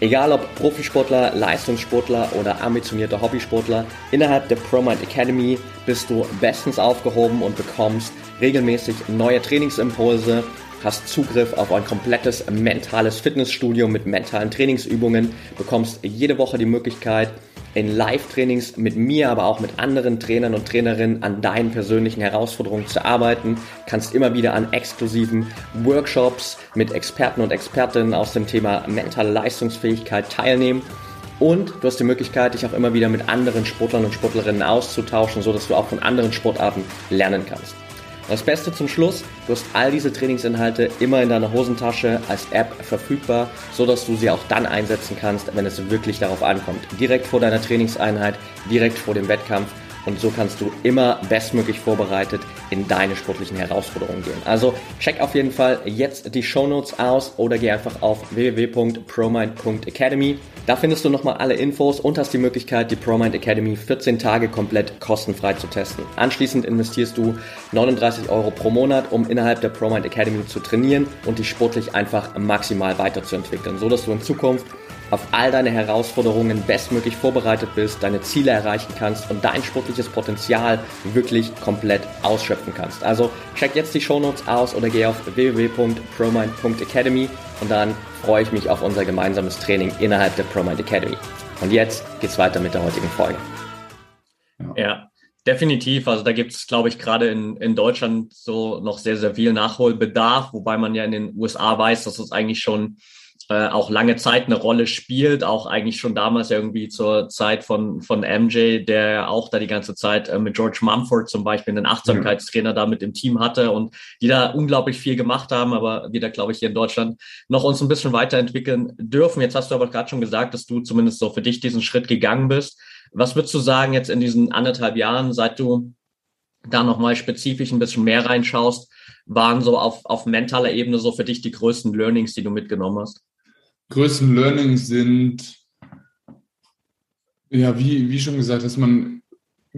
Egal ob Profisportler, Leistungssportler oder ambitionierter Hobbysportler, innerhalb der ProMind Academy bist du bestens aufgehoben und bekommst regelmäßig neue Trainingsimpulse, hast Zugriff auf ein komplettes mentales Fitnessstudio mit mentalen Trainingsübungen, bekommst jede Woche die Möglichkeit, in Live-Trainings mit mir, aber auch mit anderen Trainern und Trainerinnen an deinen persönlichen Herausforderungen zu arbeiten. Kannst immer wieder an exklusiven Workshops mit Experten und Expertinnen aus dem Thema mentale Leistungsfähigkeit teilnehmen. Und du hast die Möglichkeit, dich auch immer wieder mit anderen Sportlern und Sportlerinnen auszutauschen, sodass du auch von anderen Sportarten lernen kannst. Das Beste zum Schluss, du hast all diese Trainingsinhalte immer in deiner Hosentasche als App verfügbar, so dass du sie auch dann einsetzen kannst, wenn es wirklich darauf ankommt. Direkt vor deiner Trainingseinheit, direkt vor dem Wettkampf und so kannst du immer bestmöglich vorbereitet in deine sportlichen Herausforderungen gehen. Also check auf jeden Fall jetzt die Show Notes aus oder geh einfach auf www.promind.academy. Da findest du nochmal alle Infos und hast die Möglichkeit, die ProMind Academy 14 Tage komplett kostenfrei zu testen. Anschließend investierst du 39 Euro pro Monat, um innerhalb der ProMind Academy zu trainieren und dich sportlich einfach maximal weiterzuentwickeln, so dass du in Zukunft auf all deine Herausforderungen bestmöglich vorbereitet bist, deine Ziele erreichen kannst und dein sportliches Potenzial wirklich komplett ausschöpfen kannst. Also check jetzt die Shownotes aus oder geh auf www.promind.academy und dann freue ich mich auf unser gemeinsames Training innerhalb der ProMind Academy. Und jetzt geht's weiter mit der heutigen Folge. Ja. Definitiv. Also da gibt es, glaube ich, gerade in, in Deutschland so noch sehr, sehr viel Nachholbedarf, wobei man ja in den USA weiß, dass es eigentlich schon äh, auch lange Zeit eine Rolle spielt, auch eigentlich schon damals irgendwie zur Zeit von, von MJ, der auch da die ganze Zeit äh, mit George Mumford zum Beispiel einen Achtsamkeitstrainer da mit im Team hatte und die da unglaublich viel gemacht haben, aber wieder, glaube ich, hier in Deutschland noch uns ein bisschen weiterentwickeln dürfen. Jetzt hast du aber gerade schon gesagt, dass du zumindest so für dich diesen Schritt gegangen bist. Was würdest du sagen jetzt in diesen anderthalb Jahren, seit du da nochmal spezifisch ein bisschen mehr reinschaust, waren so auf, auf mentaler Ebene so für dich die größten Learnings, die du mitgenommen hast? größten Learnings sind, ja, wie, wie schon gesagt, dass man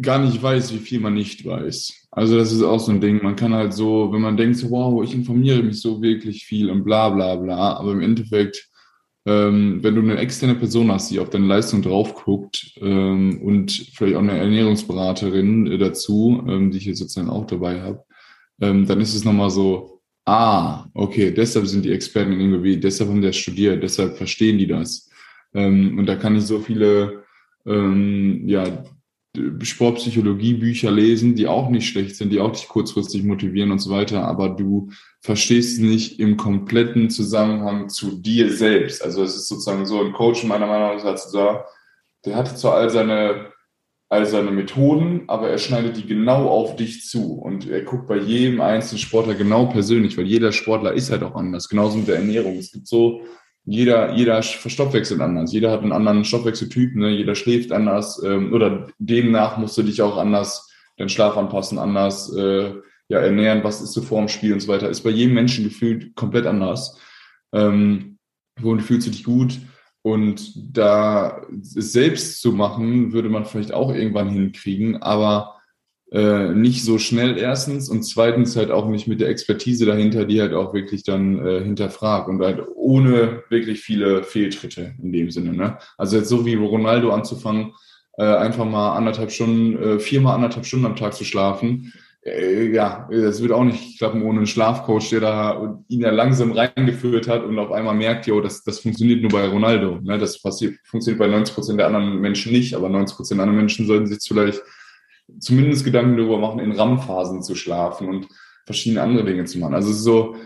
gar nicht weiß, wie viel man nicht weiß. Also das ist auch so ein Ding. Man kann halt so, wenn man denkt, so, wow, ich informiere mich so wirklich viel und bla bla bla, aber im Endeffekt, ähm, wenn du eine externe Person hast, die auf deine Leistung drauf guckt ähm, und vielleicht auch eine Ernährungsberaterin äh, dazu, ähm, die ich jetzt sozusagen auch dabei habe, ähm, dann ist es nochmal so, ah, okay, deshalb sind die Experten in Gebiet, deshalb haben die das studiert, deshalb verstehen die das. Ähm, und da kann ich so viele ähm, ja, Sportpsychologie-Bücher lesen, die auch nicht schlecht sind, die auch dich kurzfristig motivieren und so weiter, aber du verstehst nicht im kompletten Zusammenhang zu dir selbst. Also es ist sozusagen so, ein Coach meiner Meinung nach hat da, der hatte zwar all seine all seine Methoden, aber er schneidet die genau auf dich zu und er guckt bei jedem einzelnen Sportler genau persönlich, weil jeder Sportler ist halt auch anders. Genauso mit der Ernährung. Es gibt so, jeder, jeder verstoffwechselt anders. Jeder hat einen anderen Stoffwechseltyp, ne? jeder schläft anders ähm, oder demnach musst du dich auch anders, deinen Schlaf anpassen, anders äh, ja, ernähren, was ist so vor dem Spiel und so weiter. Ist bei jedem Menschen gefühlt komplett anders. Ähm, wo fühlst du dich gut? Und da es selbst zu machen, würde man vielleicht auch irgendwann hinkriegen, aber äh, nicht so schnell erstens und zweitens halt auch nicht mit der Expertise dahinter, die halt auch wirklich dann äh, hinterfragt und halt ohne wirklich viele Fehltritte in dem Sinne. Ne? Also jetzt so wie Ronaldo anzufangen, äh, einfach mal anderthalb Stunden, äh, viermal anderthalb Stunden am Tag zu schlafen, ja, das wird auch nicht klappen ohne einen Schlafcoach, der da ihn ja langsam reingeführt hat und auf einmal merkt, jo, das, das funktioniert nur bei Ronaldo. Ne? Das passiert, funktioniert bei 90 Prozent der anderen Menschen nicht, aber 90 Prozent der anderen Menschen sollten sich vielleicht zumindest Gedanken darüber machen, in RAM-Phasen zu schlafen und verschiedene andere Dinge zu machen. Also es ist so,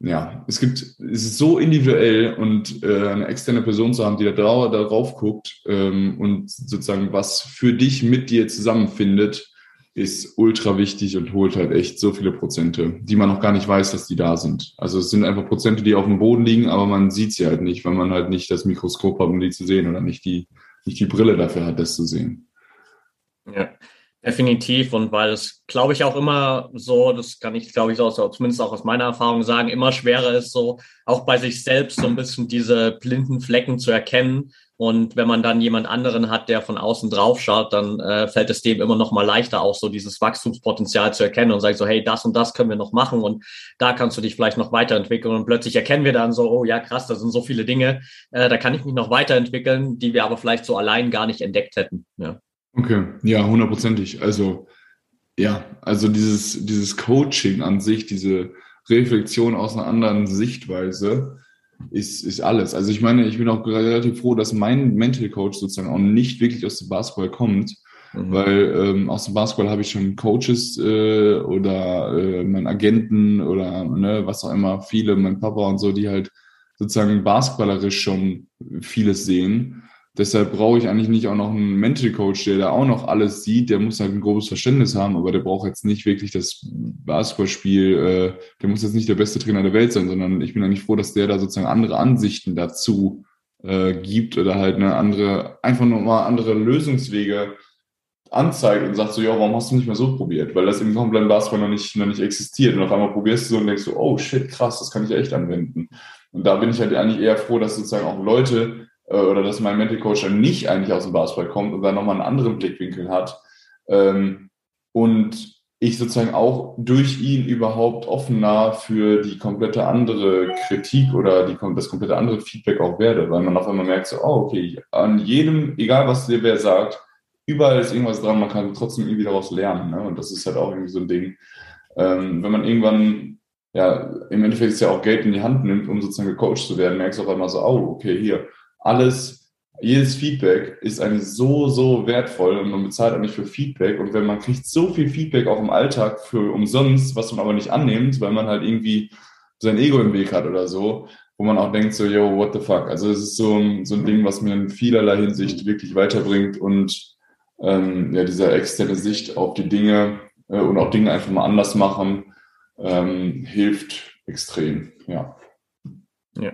ja, es gibt, es ist so individuell und äh, eine externe Person zu haben, die da, drauf, da drauf guckt ähm, und sozusagen was für dich mit dir zusammenfindet, ist ultra wichtig und holt halt echt so viele Prozente, die man noch gar nicht weiß, dass die da sind. Also es sind einfach Prozente, die auf dem Boden liegen, aber man sieht sie halt nicht, weil man halt nicht das Mikroskop hat, um die zu sehen oder nicht die, nicht die Brille dafür hat, das zu sehen. Ja, definitiv. Und weil es, glaube ich, auch immer so, das kann ich, glaube ich, auch, zumindest auch aus meiner Erfahrung sagen, immer schwerer ist, so auch bei sich selbst so ein bisschen diese blinden Flecken zu erkennen und wenn man dann jemand anderen hat, der von außen drauf schaut, dann äh, fällt es dem immer noch mal leichter, auch so dieses Wachstumspotenzial zu erkennen und sagt so, hey, das und das können wir noch machen und da kannst du dich vielleicht noch weiterentwickeln. Und plötzlich erkennen wir dann so, oh ja, krass, da sind so viele Dinge, äh, da kann ich mich noch weiterentwickeln, die wir aber vielleicht so allein gar nicht entdeckt hätten. Ja. Okay, ja, hundertprozentig. Also ja, also dieses, dieses Coaching an sich, diese Reflexion aus einer anderen Sichtweise, ist, ist alles. Also ich meine, ich bin auch relativ froh, dass mein Mental Coach sozusagen auch nicht wirklich aus dem Basketball kommt, mhm. weil ähm, aus dem Basketball habe ich schon Coaches äh, oder äh, meinen Agenten oder ne, was auch immer, viele, mein Papa und so, die halt sozusagen basketballerisch schon vieles sehen. Deshalb brauche ich eigentlich nicht auch noch einen Mental Coach, der da auch noch alles sieht. Der muss halt ein grobes Verständnis haben, aber der braucht jetzt nicht wirklich das Basketballspiel. Äh, der muss jetzt nicht der beste Trainer der Welt sein, sondern ich bin eigentlich froh, dass der da sozusagen andere Ansichten dazu äh, gibt oder halt eine andere, einfach nochmal andere Lösungswege anzeigt und sagt so, ja, warum hast du nicht mehr so probiert? Weil das im kompletten Basketball noch nicht, noch nicht existiert. Und auf einmal probierst du so und denkst so, oh shit, krass, das kann ich echt anwenden. Und da bin ich halt eigentlich eher froh, dass sozusagen auch Leute oder dass mein Mental Coach dann nicht eigentlich aus dem Basketball kommt und dann nochmal einen anderen Blickwinkel hat. Ähm, und ich sozusagen auch durch ihn überhaupt offener für die komplette andere Kritik oder die, das komplette andere Feedback auch werde, weil man auf einmal merkt so, oh, okay, an jedem, egal was dir wer sagt, überall ist irgendwas dran, man kann trotzdem irgendwie daraus lernen. Ne? Und das ist halt auch irgendwie so ein Ding. Ähm, wenn man irgendwann, ja, im Endeffekt ist ja auch Geld in die Hand nimmt, um sozusagen gecoacht zu werden, merkst du auf einmal so, oh, okay, hier, alles, jedes Feedback ist eigentlich so, so wertvoll und man bezahlt eigentlich für Feedback. Und wenn man kriegt so viel Feedback auch im Alltag für umsonst, was man aber nicht annimmt, weil man halt irgendwie sein Ego im Weg hat oder so, wo man auch denkt so, yo, what the fuck? Also es ist so ein, so ein Ding, was mir in vielerlei Hinsicht wirklich weiterbringt und ähm, ja, dieser externe Sicht auf die Dinge äh, und auch Dinge einfach mal anders machen, ähm, hilft extrem, ja. ja.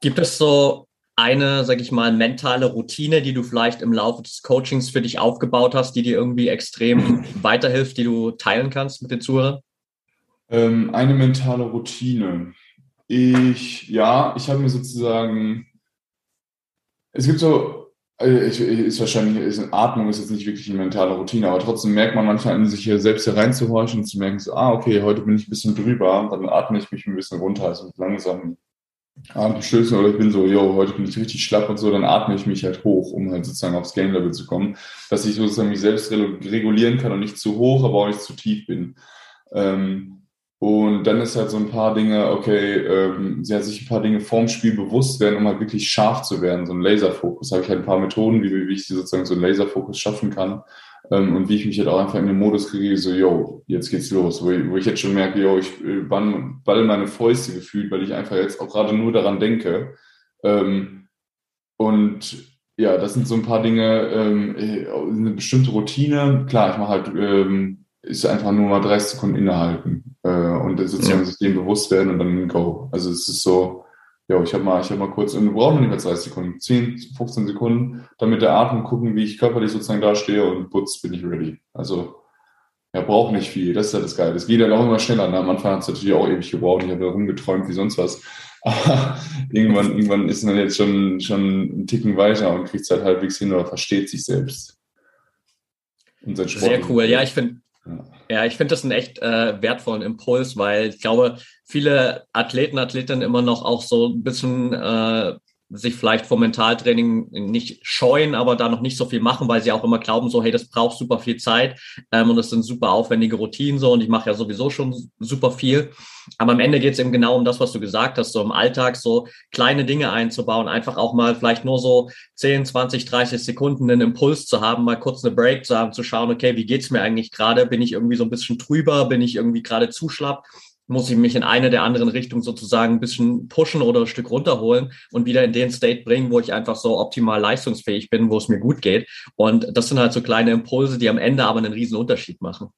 Gibt es so eine, sag ich mal, mentale Routine, die du vielleicht im Laufe des Coachings für dich aufgebaut hast, die dir irgendwie extrem weiterhilft, die du teilen kannst mit den Zuhörern? Ähm, eine mentale Routine. Ich, ja, ich habe mir sozusagen, es gibt so, äh, ich, ist wahrscheinlich, ist, Atmung ist jetzt nicht wirklich eine mentale Routine, aber trotzdem merkt man manchmal in sich hier selbst hier reinzuhorchen und zu merken, so, ah, okay, heute bin ich ein bisschen drüber, dann atme ich mich ein bisschen runter, also langsam Atemstößen oder ich bin so, yo, heute bin ich richtig schlapp und so, dann atme ich mich halt hoch, um halt sozusagen aufs Game-Level zu kommen, dass ich sozusagen mich selbst regulieren kann und nicht zu hoch, aber auch nicht zu tief bin. Ähm, und dann ist halt so ein paar Dinge, okay, ähm, ja, sich ein paar Dinge vorm Spiel bewusst werden, um halt wirklich scharf zu werden, so ein Laserfokus. habe ich halt ein paar Methoden, wie, wie ich sozusagen so einen Laserfokus schaffen kann. Ähm, und wie ich mich halt auch einfach in den Modus kriege, so, yo, jetzt geht's los. Wo ich, wo ich jetzt schon merke, yo, ich äh, ball meine Fäuste gefühlt, weil ich einfach jetzt auch gerade nur daran denke. Ähm, und ja, das sind so ein paar Dinge, ähm, äh, eine bestimmte Routine. Klar, ich mache halt, ähm, ist einfach nur mal 30 Sekunden innehalten äh, und sozusagen ja. sich dem bewusst werden und dann go. Also es ist so, ja, ich habe mal, ich habe mal kurz, wir brauchen nicht mehr 30 Sekunden, 10, 15 Sekunden, damit der Atem gucken, wie ich körperlich sozusagen dastehe und putz, bin ich ready. Also ja, braucht nicht viel, das ist ja das Geile. Das geht dann auch immer schneller. Ne? Am Anfang hat es natürlich auch ewig gebraucht, ich habe da rumgeträumt wie sonst was. [laughs] Aber irgendwann, irgendwann ist man jetzt schon, schon einen Ticken weiter und kriegt es halt halbwegs hin oder versteht sich selbst. Sehr cool, ja, ich finde ja, ich finde das einen echt äh, wertvollen Impuls, weil ich glaube, viele Athleten, Athletinnen immer noch auch so ein bisschen äh, sich vielleicht vom Mentaltraining nicht scheuen, aber da noch nicht so viel machen, weil sie auch immer glauben, so, hey, das braucht super viel Zeit ähm, und das sind super aufwendige Routinen so und ich mache ja sowieso schon super viel. Aber am Ende geht es eben genau um das, was du gesagt hast, so im Alltag so kleine Dinge einzubauen, einfach auch mal vielleicht nur so 10, 20, 30 Sekunden einen Impuls zu haben, mal kurz eine Break zu haben, zu schauen, okay, wie geht's mir eigentlich gerade? Bin ich irgendwie so ein bisschen trüber? Bin ich irgendwie gerade zu schlapp? Muss ich mich in eine der anderen Richtungen sozusagen ein bisschen pushen oder ein Stück runterholen und wieder in den State bringen, wo ich einfach so optimal leistungsfähig bin, wo es mir gut geht. Und das sind halt so kleine Impulse, die am Ende aber einen riesen Unterschied machen.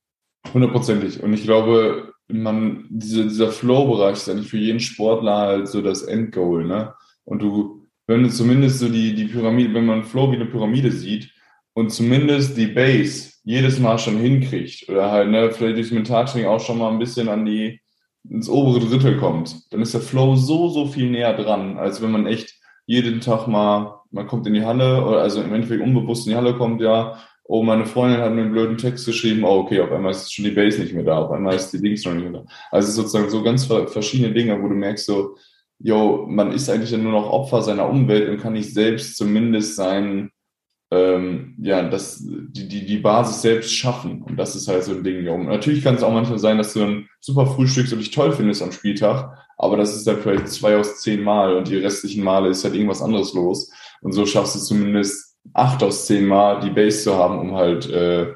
Hundertprozentig. Und ich glaube, man, diese, dieser Flow-Bereich ist eigentlich für jeden Sportler halt so das Endgoal, ne? Und du, wenn du zumindest so die, die Pyramide, wenn man Flow wie eine Pyramide sieht und zumindest die Base jedes Mal schon hinkriegt oder halt, ne, vielleicht durchs Mentaltraining auch schon mal ein bisschen an die, ins obere Drittel kommt, dann ist der Flow so, so viel näher dran, als wenn man echt jeden Tag mal, man kommt in die Halle, oder also im Endeffekt unbewusst in die Halle kommt, ja, oh, meine Freundin hat mir einen blöden Text geschrieben, oh, okay, auf einmal ist schon die Base nicht mehr da, auf einmal ist die Links noch nicht mehr da. Also es ist sozusagen so ganz verschiedene Dinge, wo du merkst so, yo, man ist eigentlich nur noch Opfer seiner Umwelt und kann nicht selbst zumindest sein, ähm, ja, das, die, die, die Basis selbst schaffen. Und das ist halt so ein Ding. Und natürlich kann es auch manchmal sein, dass du ein super frühstückst und dich toll findest am Spieltag, aber das ist dann vielleicht zwei aus zehn Mal und die restlichen Male ist halt irgendwas anderes los. Und so schaffst du zumindest acht aus zehn Mal die Base zu haben, um halt äh,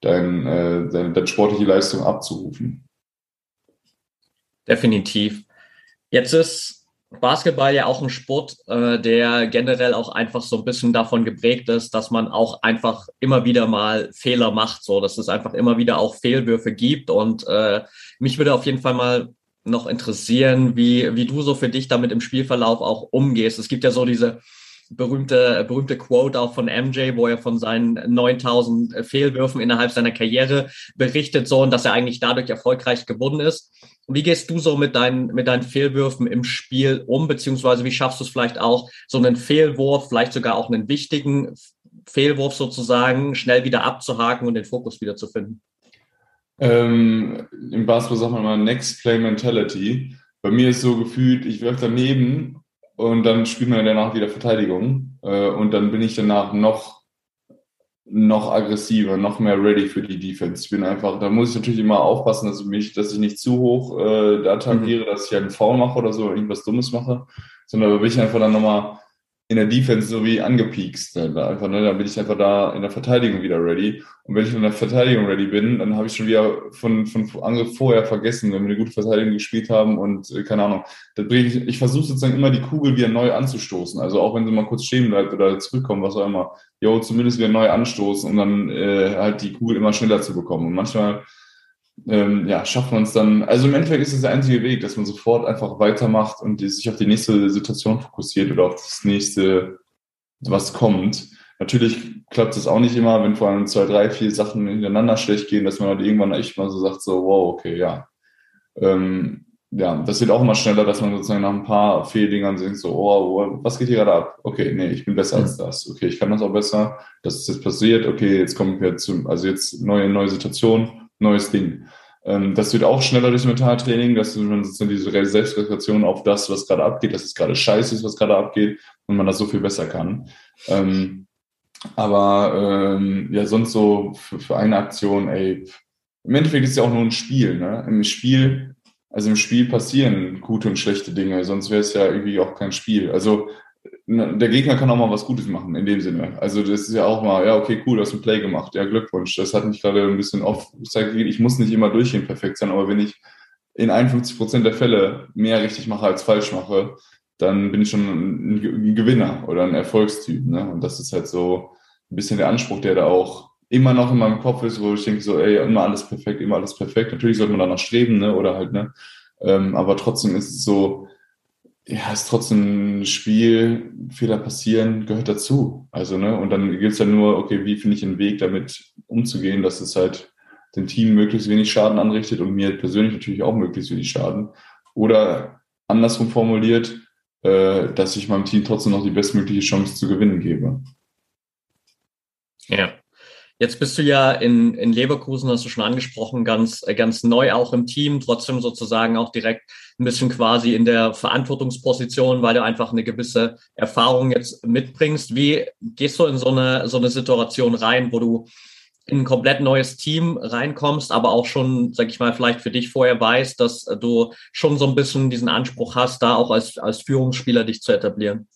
dein, äh, deine, deine sportliche Leistung abzurufen. Definitiv. Jetzt ist Basketball ja auch ein Sport, äh, der generell auch einfach so ein bisschen davon geprägt ist, dass man auch einfach immer wieder mal Fehler macht, so dass es einfach immer wieder auch Fehlwürfe gibt. Und äh, mich würde auf jeden Fall mal noch interessieren, wie, wie du so für dich damit im Spielverlauf auch umgehst. Es gibt ja so diese berühmte, berühmte Quote auch von MJ, wo er von seinen 9000 Fehlwürfen innerhalb seiner Karriere berichtet, so und dass er eigentlich dadurch erfolgreich geworden ist. Wie gehst du so mit deinen, mit deinen Fehlwürfen im Spiel um, beziehungsweise wie schaffst du es vielleicht auch, so einen Fehlwurf, vielleicht sogar auch einen wichtigen Fehlwurf sozusagen, schnell wieder abzuhaken und den Fokus wieder zu finden? Ähm, Im Basketball sagt man mal Next Play Mentality. Bei mir ist so gefühlt, ich werfe daneben und dann spielt man danach wieder Verteidigung äh, und dann bin ich danach noch noch aggressiver, noch mehr ready für die Defense. Ich bin einfach, da muss ich natürlich immer aufpassen, dass ich mich, dass ich nicht zu hoch äh, da tangiere, mhm. dass ich einen Foul mache oder so, irgendwas Dummes mache, sondern da will ich einfach dann nochmal in der Defense so wie angepiekst. Einfach, ne? Dann bin ich einfach da in der Verteidigung wieder ready. Und wenn ich in der Verteidigung ready bin, dann habe ich schon wieder von, von Angriff vorher vergessen, wenn wir eine gute Verteidigung gespielt haben und äh, keine Ahnung. Dann bringe ich, ich versuche sozusagen immer die Kugel wieder neu anzustoßen. Also auch wenn sie mal kurz stehen bleibt oder zurückkommt, was auch immer. Jo, zumindest wieder neu anstoßen, um dann äh, halt die Kugel immer schneller zu bekommen. Und manchmal ähm, ja, schafft man es dann. Also im Endeffekt ist es der einzige Weg, dass man sofort einfach weitermacht und sich auf die nächste Situation fokussiert oder auf das nächste, was kommt. Natürlich klappt es auch nicht immer, wenn vor allem zwei, drei, vier Sachen hintereinander schlecht gehen, dass man halt irgendwann echt mal so sagt, so, wow, okay, ja. Ähm, ja, das wird auch immer schneller, dass man sozusagen nach ein paar Fehldingern denkt, so, oh, oh, was geht hier gerade ab? Okay, nee, ich bin besser mhm. als das. Okay, ich kann das auch besser. Das ist jetzt passiert. Okay, jetzt kommen wir zu, also jetzt neue, neue Situation neues Ding. Ähm, das wird auch schneller durch Mentaltraining, dass man sozusagen diese Selbstreflexion auf das, was gerade abgeht, dass es gerade scheiße ist, was gerade abgeht und man das so viel besser kann. Ähm, aber ähm, ja, sonst so für, für eine Aktion, ey, im Endeffekt ist ja auch nur ein Spiel. Ne? Im Spiel, also im Spiel passieren gute und schlechte Dinge, sonst wäre es ja irgendwie auch kein Spiel. Also der Gegner kann auch mal was Gutes machen, in dem Sinne. Also das ist ja auch mal, ja, okay, cool, du hast ein Play gemacht. Ja, Glückwunsch. Das hat mich gerade ein bisschen oft gezeigt, ich muss nicht immer durchgehend perfekt sein, aber wenn ich in 51 Prozent der Fälle mehr richtig mache als falsch mache, dann bin ich schon ein, Gewinner oder ein Erfolgstyp. Ne? Und das ist halt so ein bisschen der Anspruch, der da auch immer noch in meinem Kopf ist, wo ich denke so, ey, immer alles perfekt, immer alles perfekt. Natürlich sollte man danach streben, ne? Oder halt, ne? Ähm, aber trotzdem ist es so, ja, ist trotzdem ein Spiel, Fehler passieren, gehört dazu. Also, ne, und dann gilt es ja nur, okay, wie finde ich einen Weg, damit umzugehen, dass es halt dem Team möglichst wenig Schaden anrichtet und mir persönlich natürlich auch möglichst wenig Schaden. Oder andersrum formuliert, äh, dass ich meinem Team trotzdem noch die bestmögliche Chance zu gewinnen gebe. Ja. Jetzt bist du ja in, in Leverkusen, hast du schon angesprochen, ganz, ganz neu auch im Team, trotzdem sozusagen auch direkt ein bisschen quasi in der Verantwortungsposition, weil du einfach eine gewisse Erfahrung jetzt mitbringst. Wie gehst du in so eine, so eine Situation rein, wo du in ein komplett neues Team reinkommst, aber auch schon, sag ich mal, vielleicht für dich vorher weißt, dass du schon so ein bisschen diesen Anspruch hast, da auch als, als Führungsspieler dich zu etablieren?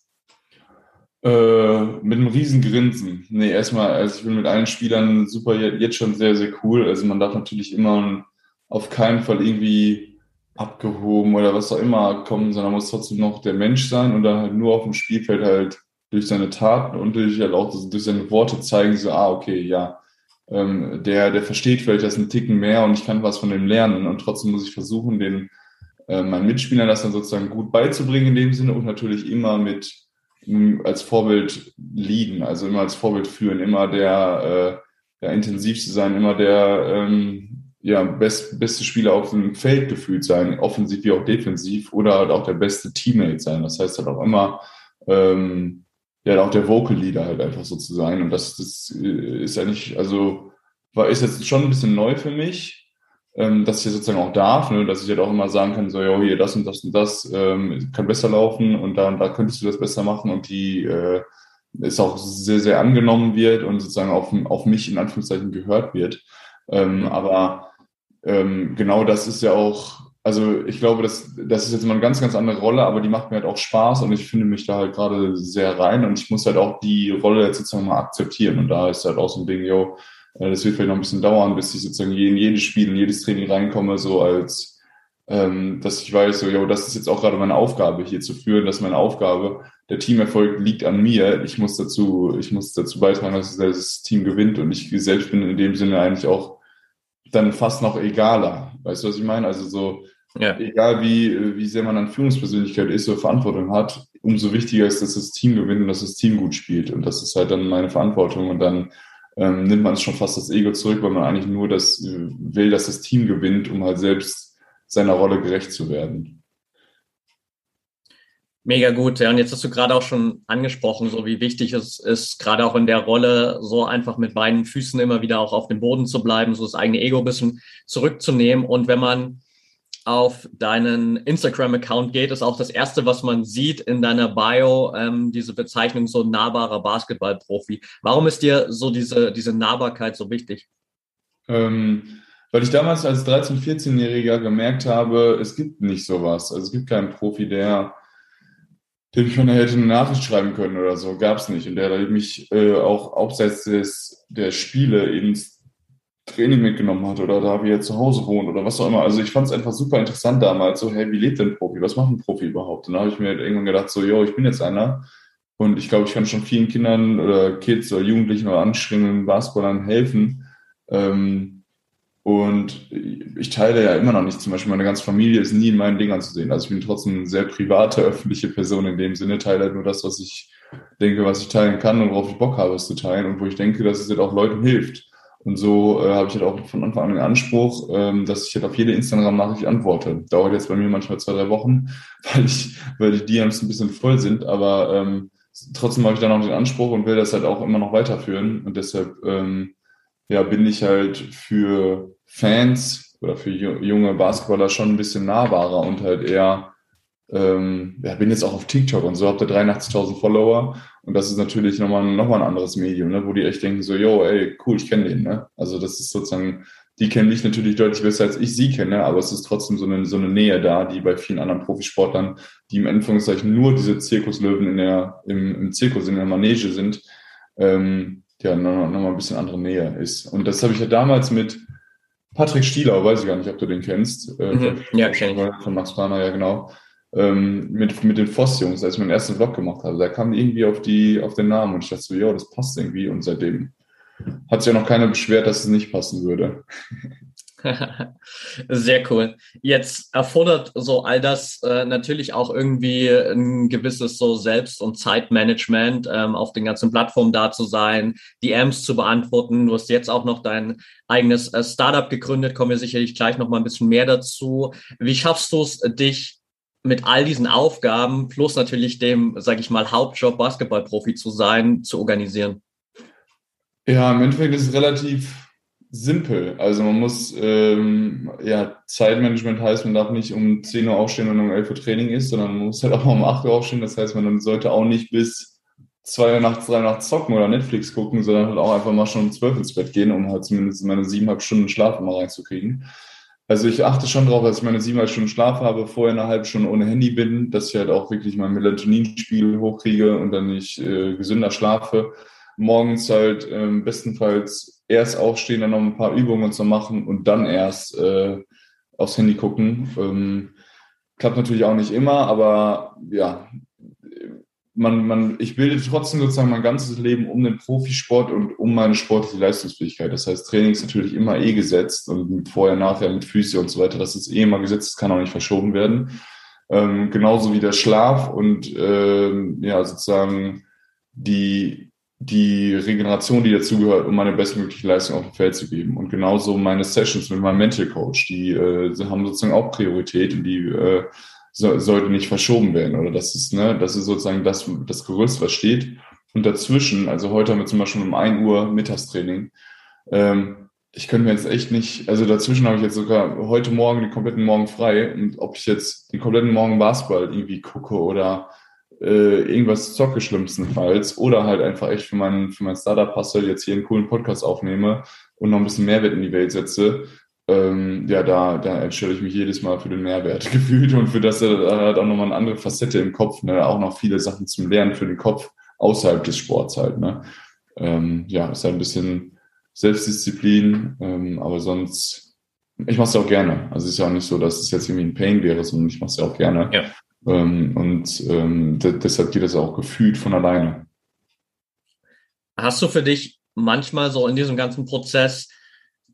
Äh, mit einem riesen Grinsen. Nee, erstmal, also ich bin mit allen Spielern super jetzt schon sehr, sehr cool. Also man darf natürlich immer auf keinen Fall irgendwie abgehoben oder was auch immer kommen, sondern muss trotzdem noch der Mensch sein und dann halt nur auf dem Spielfeld halt durch seine Taten und durch halt auch durch seine Worte zeigen, so, ah, okay, ja, ähm, der, der versteht vielleicht das einen Ticken mehr und ich kann was von dem lernen und trotzdem muss ich versuchen, den äh, meinen Mitspielern das dann sozusagen gut beizubringen in dem Sinne und natürlich immer mit als Vorbild liegen, also immer als Vorbild führen, immer der, äh, ja, intensiv zu sein, immer der ähm, ja, best, beste Spieler auf dem Feld gefühlt sein, offensiv wie auch defensiv, oder halt auch der beste Teammate sein. Das heißt halt auch immer, ähm, ja, auch der Vocal Leader halt einfach so zu sein. Und das, das äh, ist ja nicht, also war ist jetzt schon ein bisschen neu für mich, ähm, dass ich sozusagen auch darf, ne, dass ich halt auch immer sagen kann, so, ja, hier, das und das und das ähm, kann besser laufen und da und da könntest du das besser machen und die äh, ist auch sehr, sehr angenommen wird und sozusagen auf, auf mich in Anführungszeichen gehört wird. Ähm, aber ähm, genau das ist ja auch, also ich glaube, das, das ist jetzt immer eine ganz, ganz andere Rolle, aber die macht mir halt auch Spaß und ich finde mich da halt gerade sehr rein und ich muss halt auch die Rolle jetzt sozusagen mal akzeptieren und da ist halt auch so ein Ding, yo, das wird vielleicht noch ein bisschen dauern, bis ich sozusagen in jedes Spiel, in jedes Training reinkomme, so als, ähm, dass ich weiß, so, jo, das ist jetzt auch gerade meine Aufgabe, hier zu führen, das ist meine Aufgabe. Der Teamerfolg liegt an mir. Ich muss dazu, ich muss dazu beitragen, dass das Team gewinnt und ich selbst bin in dem Sinne eigentlich auch dann fast noch egaler. Weißt du, was ich meine? Also so, ja. egal wie, wie sehr man an Führungspersönlichkeit ist oder Verantwortung hat, umso wichtiger ist, dass das Team gewinnt und dass das Team gut spielt. Und das ist halt dann meine Verantwortung. Und dann ähm, nimmt man schon fast das Ego zurück, weil man eigentlich nur das äh, will, dass das Team gewinnt, um halt selbst seiner Rolle gerecht zu werden. Mega gut, ja. Und jetzt hast du gerade auch schon angesprochen, so wie wichtig es ist, gerade auch in der Rolle, so einfach mit beiden Füßen immer wieder auch auf dem Boden zu bleiben, so das eigene Ego ein bisschen zurückzunehmen. Und wenn man auf deinen Instagram-Account geht, ist auch das erste, was man sieht in deiner Bio, ähm, diese Bezeichnung so nahbarer Basketballprofi. Warum ist dir so diese, diese Nahbarkeit so wichtig? Ähm, weil ich damals als 13-, 14-Jähriger gemerkt habe, es gibt nicht sowas. Also es gibt keinen Profi, der dem ich mir hätte eine Nachricht schreiben können oder so, gab es nicht. Und der mich äh, auch abseits des, der Spiele ins Training mitgenommen hat oder da wie er zu Hause wohnt oder was auch immer. Also ich fand es einfach super interessant damals, so, hey, wie lebt denn ein Profi? Was macht ein Profi überhaupt? Und da habe ich mir halt irgendwann gedacht, so, yo, ich bin jetzt einer und ich glaube, ich kann schon vielen Kindern oder Kids oder Jugendlichen oder anstrengenden Basketballern helfen. Ähm, und ich teile ja immer noch nicht, zum Beispiel meine ganze Familie ist nie in meinen Dingern zu sehen. Also ich bin trotzdem eine sehr private, [laughs] öffentliche Person in dem Sinne, teile halt nur das, was ich denke, was ich teilen kann und worauf ich Bock habe, es zu teilen und wo ich denke, dass es halt auch Leuten hilft. Und so äh, habe ich halt auch von Anfang an den Anspruch, ähm, dass ich halt auf jede Instagram-Nachricht antworte. Dauert jetzt bei mir manchmal zwei, drei Wochen, [laughs] weil ich, weil die DMs ein bisschen voll sind, aber ähm, trotzdem habe ich dann auch den Anspruch und will das halt auch immer noch weiterführen. Und deshalb ähm, ja, bin ich halt für Fans oder für junge Basketballer schon ein bisschen nahbarer und halt eher, ähm, ja, bin jetzt auch auf TikTok und so, habt ihr 83.000 Follower und das ist natürlich nochmal, nochmal ein anderes Medium, ne, wo die echt denken so, yo, ey, cool, ich kenne den, ne? Also das ist sozusagen, die kennen mich natürlich deutlich besser, als ich sie kenne, aber es ist trotzdem so eine, so eine Nähe da, die bei vielen anderen Profisportlern, die im Anführungszeichen nur diese Zirkuslöwen in der, im, im Zirkus, in der Manege sind, ähm, ja, nochmal noch ein bisschen andere Nähe ist. Und das habe ich ja damals mit Patrick Stieler, weiß ich gar nicht, ob du den kennst. Äh, mhm. Ja, kenne ich. Von Max Planer, ja genau. Ähm, mit, mit den Voss-Jungs, als ich meinen ersten Vlog gemacht habe. Da kam irgendwie auf, die, auf den Namen und ich dachte so, ja, das passt irgendwie. Und seitdem hat sich ja noch keiner beschwert, dass es nicht passen würde. [laughs] Sehr cool. Jetzt erfordert so all das äh, natürlich auch irgendwie ein gewisses so Selbst- und Zeitmanagement, ähm, auf den ganzen Plattformen da zu sein, die Amps zu beantworten. Du hast jetzt auch noch dein eigenes äh, Startup gegründet, kommen wir sicherlich gleich noch mal ein bisschen mehr dazu. Wie schaffst du es, dich mit all diesen Aufgaben plus natürlich dem, sage ich mal, Hauptjob Basketballprofi zu sein, zu organisieren? Ja, im Endeffekt ist es relativ simpel. Also man muss, ähm, ja, Zeitmanagement heißt, man darf nicht um 10 Uhr aufstehen und um 11 Uhr Training ist, sondern man muss halt auch mal um 8 Uhr aufstehen. Das heißt, man sollte auch nicht bis 2 Uhr nachts, 3 Uhr nachts zocken oder Netflix gucken, sondern halt auch einfach mal schon um 12 ins Bett gehen, um halt zumindest meine siebeneinhalb Stunden Schlaf mal reinzukriegen. Also ich achte schon darauf, dass ich meine siebeneinhalb Stunden Schlaf habe, vorher eine halbe Stunde ohne Handy bin, dass ich halt auch wirklich mein Melatoninspiegel hochkriege und dann nicht äh, gesünder schlafe. Morgens halt ähm, bestenfalls erst aufstehen, dann noch ein paar Übungen zu machen und dann erst äh, aufs Handy gucken. Ähm, klappt natürlich auch nicht immer, aber ja, man, man, ich bilde trotzdem sozusagen mein ganzes Leben um den Profisport und um meine sportliche Leistungsfähigkeit. Das heißt, Training ist natürlich immer eh gesetzt und vorher, nachher mit Füße und so weiter. Das ist eh immer gesetzt, das kann auch nicht verschoben werden. Ähm, genauso wie der Schlaf und ähm, ja, sozusagen die, die Regeneration, die dazugehört, um meine bestmögliche Leistung auf dem Feld zu geben. Und genauso meine Sessions mit meinem Mental Coach, die äh, haben sozusagen auch Priorität und die äh, so, sollte nicht verschoben werden. Oder das ist, ne, das ist sozusagen das, das Gerüst, was steht. Und dazwischen, also heute haben wir zum Beispiel um ein Uhr Mittagstraining. Ähm, ich könnte mir jetzt echt nicht, also dazwischen habe ich jetzt sogar heute Morgen den kompletten Morgen frei. Und ob ich jetzt den kompletten Morgen Basketball irgendwie gucke oder äh, irgendwas zocke schlimmstenfalls oder halt einfach echt für mein, für mein Startup-Hustle jetzt hier einen coolen Podcast aufnehme und noch ein bisschen Mehrwert in die Welt setze, ähm, ja, da, da entstelle ich mich jedes Mal für den Mehrwert [laughs] gefühlt und für das hat auch nochmal eine andere Facette im Kopf, ne? auch noch viele Sachen zum Lernen für den Kopf außerhalb des Sports halt. Ne? Ähm, ja, ist halt ein bisschen Selbstdisziplin, ähm, aber sonst, ich mache es ja auch gerne. Also es ist ja auch nicht so, dass es jetzt irgendwie ein Pain wäre, sondern ich mache es ja auch gerne. Ja. Ähm, und ähm, deshalb geht das auch gefühlt von alleine. Hast du für dich manchmal so in diesem ganzen Prozess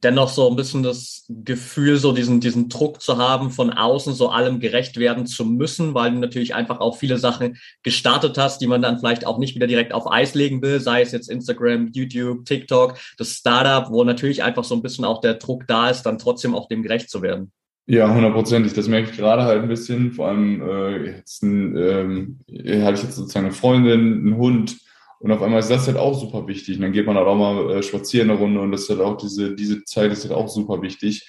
dennoch so ein bisschen das Gefühl, so diesen, diesen Druck zu haben, von außen so allem gerecht werden zu müssen, weil du natürlich einfach auch viele Sachen gestartet hast, die man dann vielleicht auch nicht wieder direkt auf Eis legen will, sei es jetzt Instagram, YouTube, TikTok, das Startup, wo natürlich einfach so ein bisschen auch der Druck da ist, dann trotzdem auch dem gerecht zu werden. Ja, hundertprozentig. Das merke ich gerade halt ein bisschen. Vor allem äh, jetzt ein, ähm, hatte ich jetzt sozusagen eine Freundin, einen Hund und auf einmal ist das halt auch super wichtig. Und dann geht man halt auch mal äh, spazieren eine Runde und das ist halt auch diese, diese Zeit ist halt auch super wichtig.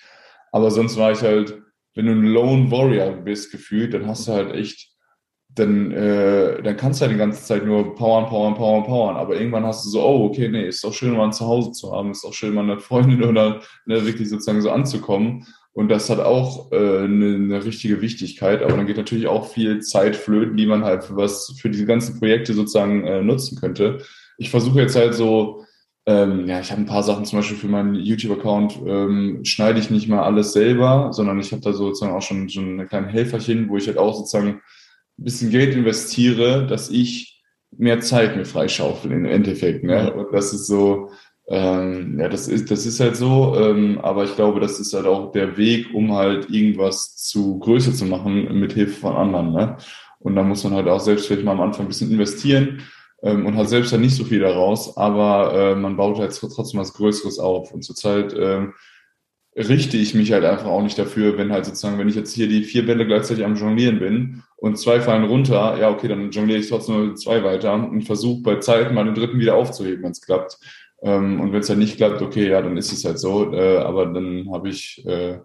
Aber sonst war ich halt, wenn du ein Lone Warrior bist, gefühlt, dann hast du halt echt, dann, äh, dann kannst du halt die ganze Zeit nur powern, powern, powern, powern. Aber irgendwann hast du so, oh, okay, nee, ist doch schön, mal ein Zuhause zu haben, ist doch schön, mal eine Freundin [laughs] oder ne, wirklich sozusagen so anzukommen Und das hat auch äh, eine, eine richtige Wichtigkeit, aber dann geht natürlich auch viel Zeit flöten, die man halt für was, für diese ganzen Projekte sozusagen äh, nutzen könnte. Ich versuche jetzt halt so, ähm, ja, ich habe ein paar Sachen zum Beispiel für meinen YouTube-Account, ähm, schneide ich nicht mal alles selber, sondern ich habe da sozusagen auch schon, schon ein kleines Helferchen, wo ich halt auch sozusagen ein bisschen Geld investiere, dass ich mehr Zeit mir freischaufel im Endeffekt. Ne? Und das ist so, ähm, ja, das ist, das ist halt so, ähm, aber ich glaube, das ist halt auch der Weg, um halt irgendwas zu größer zu machen mit Hilfe von anderen. Ne? Und da muss man halt auch selbst vielleicht mal am Anfang ein bisschen investieren ähm, und hat selbst halt nicht so viel daraus, aber äh, man baut halt trotzdem was Größeres auf. Und zurzeit ähm, richte ich mich halt einfach auch nicht dafür, wenn halt sozusagen, wenn ich jetzt hier die vier Bälle gleichzeitig am Jonglieren bin und zwei fallen runter, ja, okay, dann jongliere ich trotzdem zwei weiter und versuche bei Zeit mal den dritten wieder aufzuheben, wenn es klappt. Ähm, und wenn es halt nicht klappt, okay, ja, dann ist es halt so. Äh, aber dann habe ich, äh,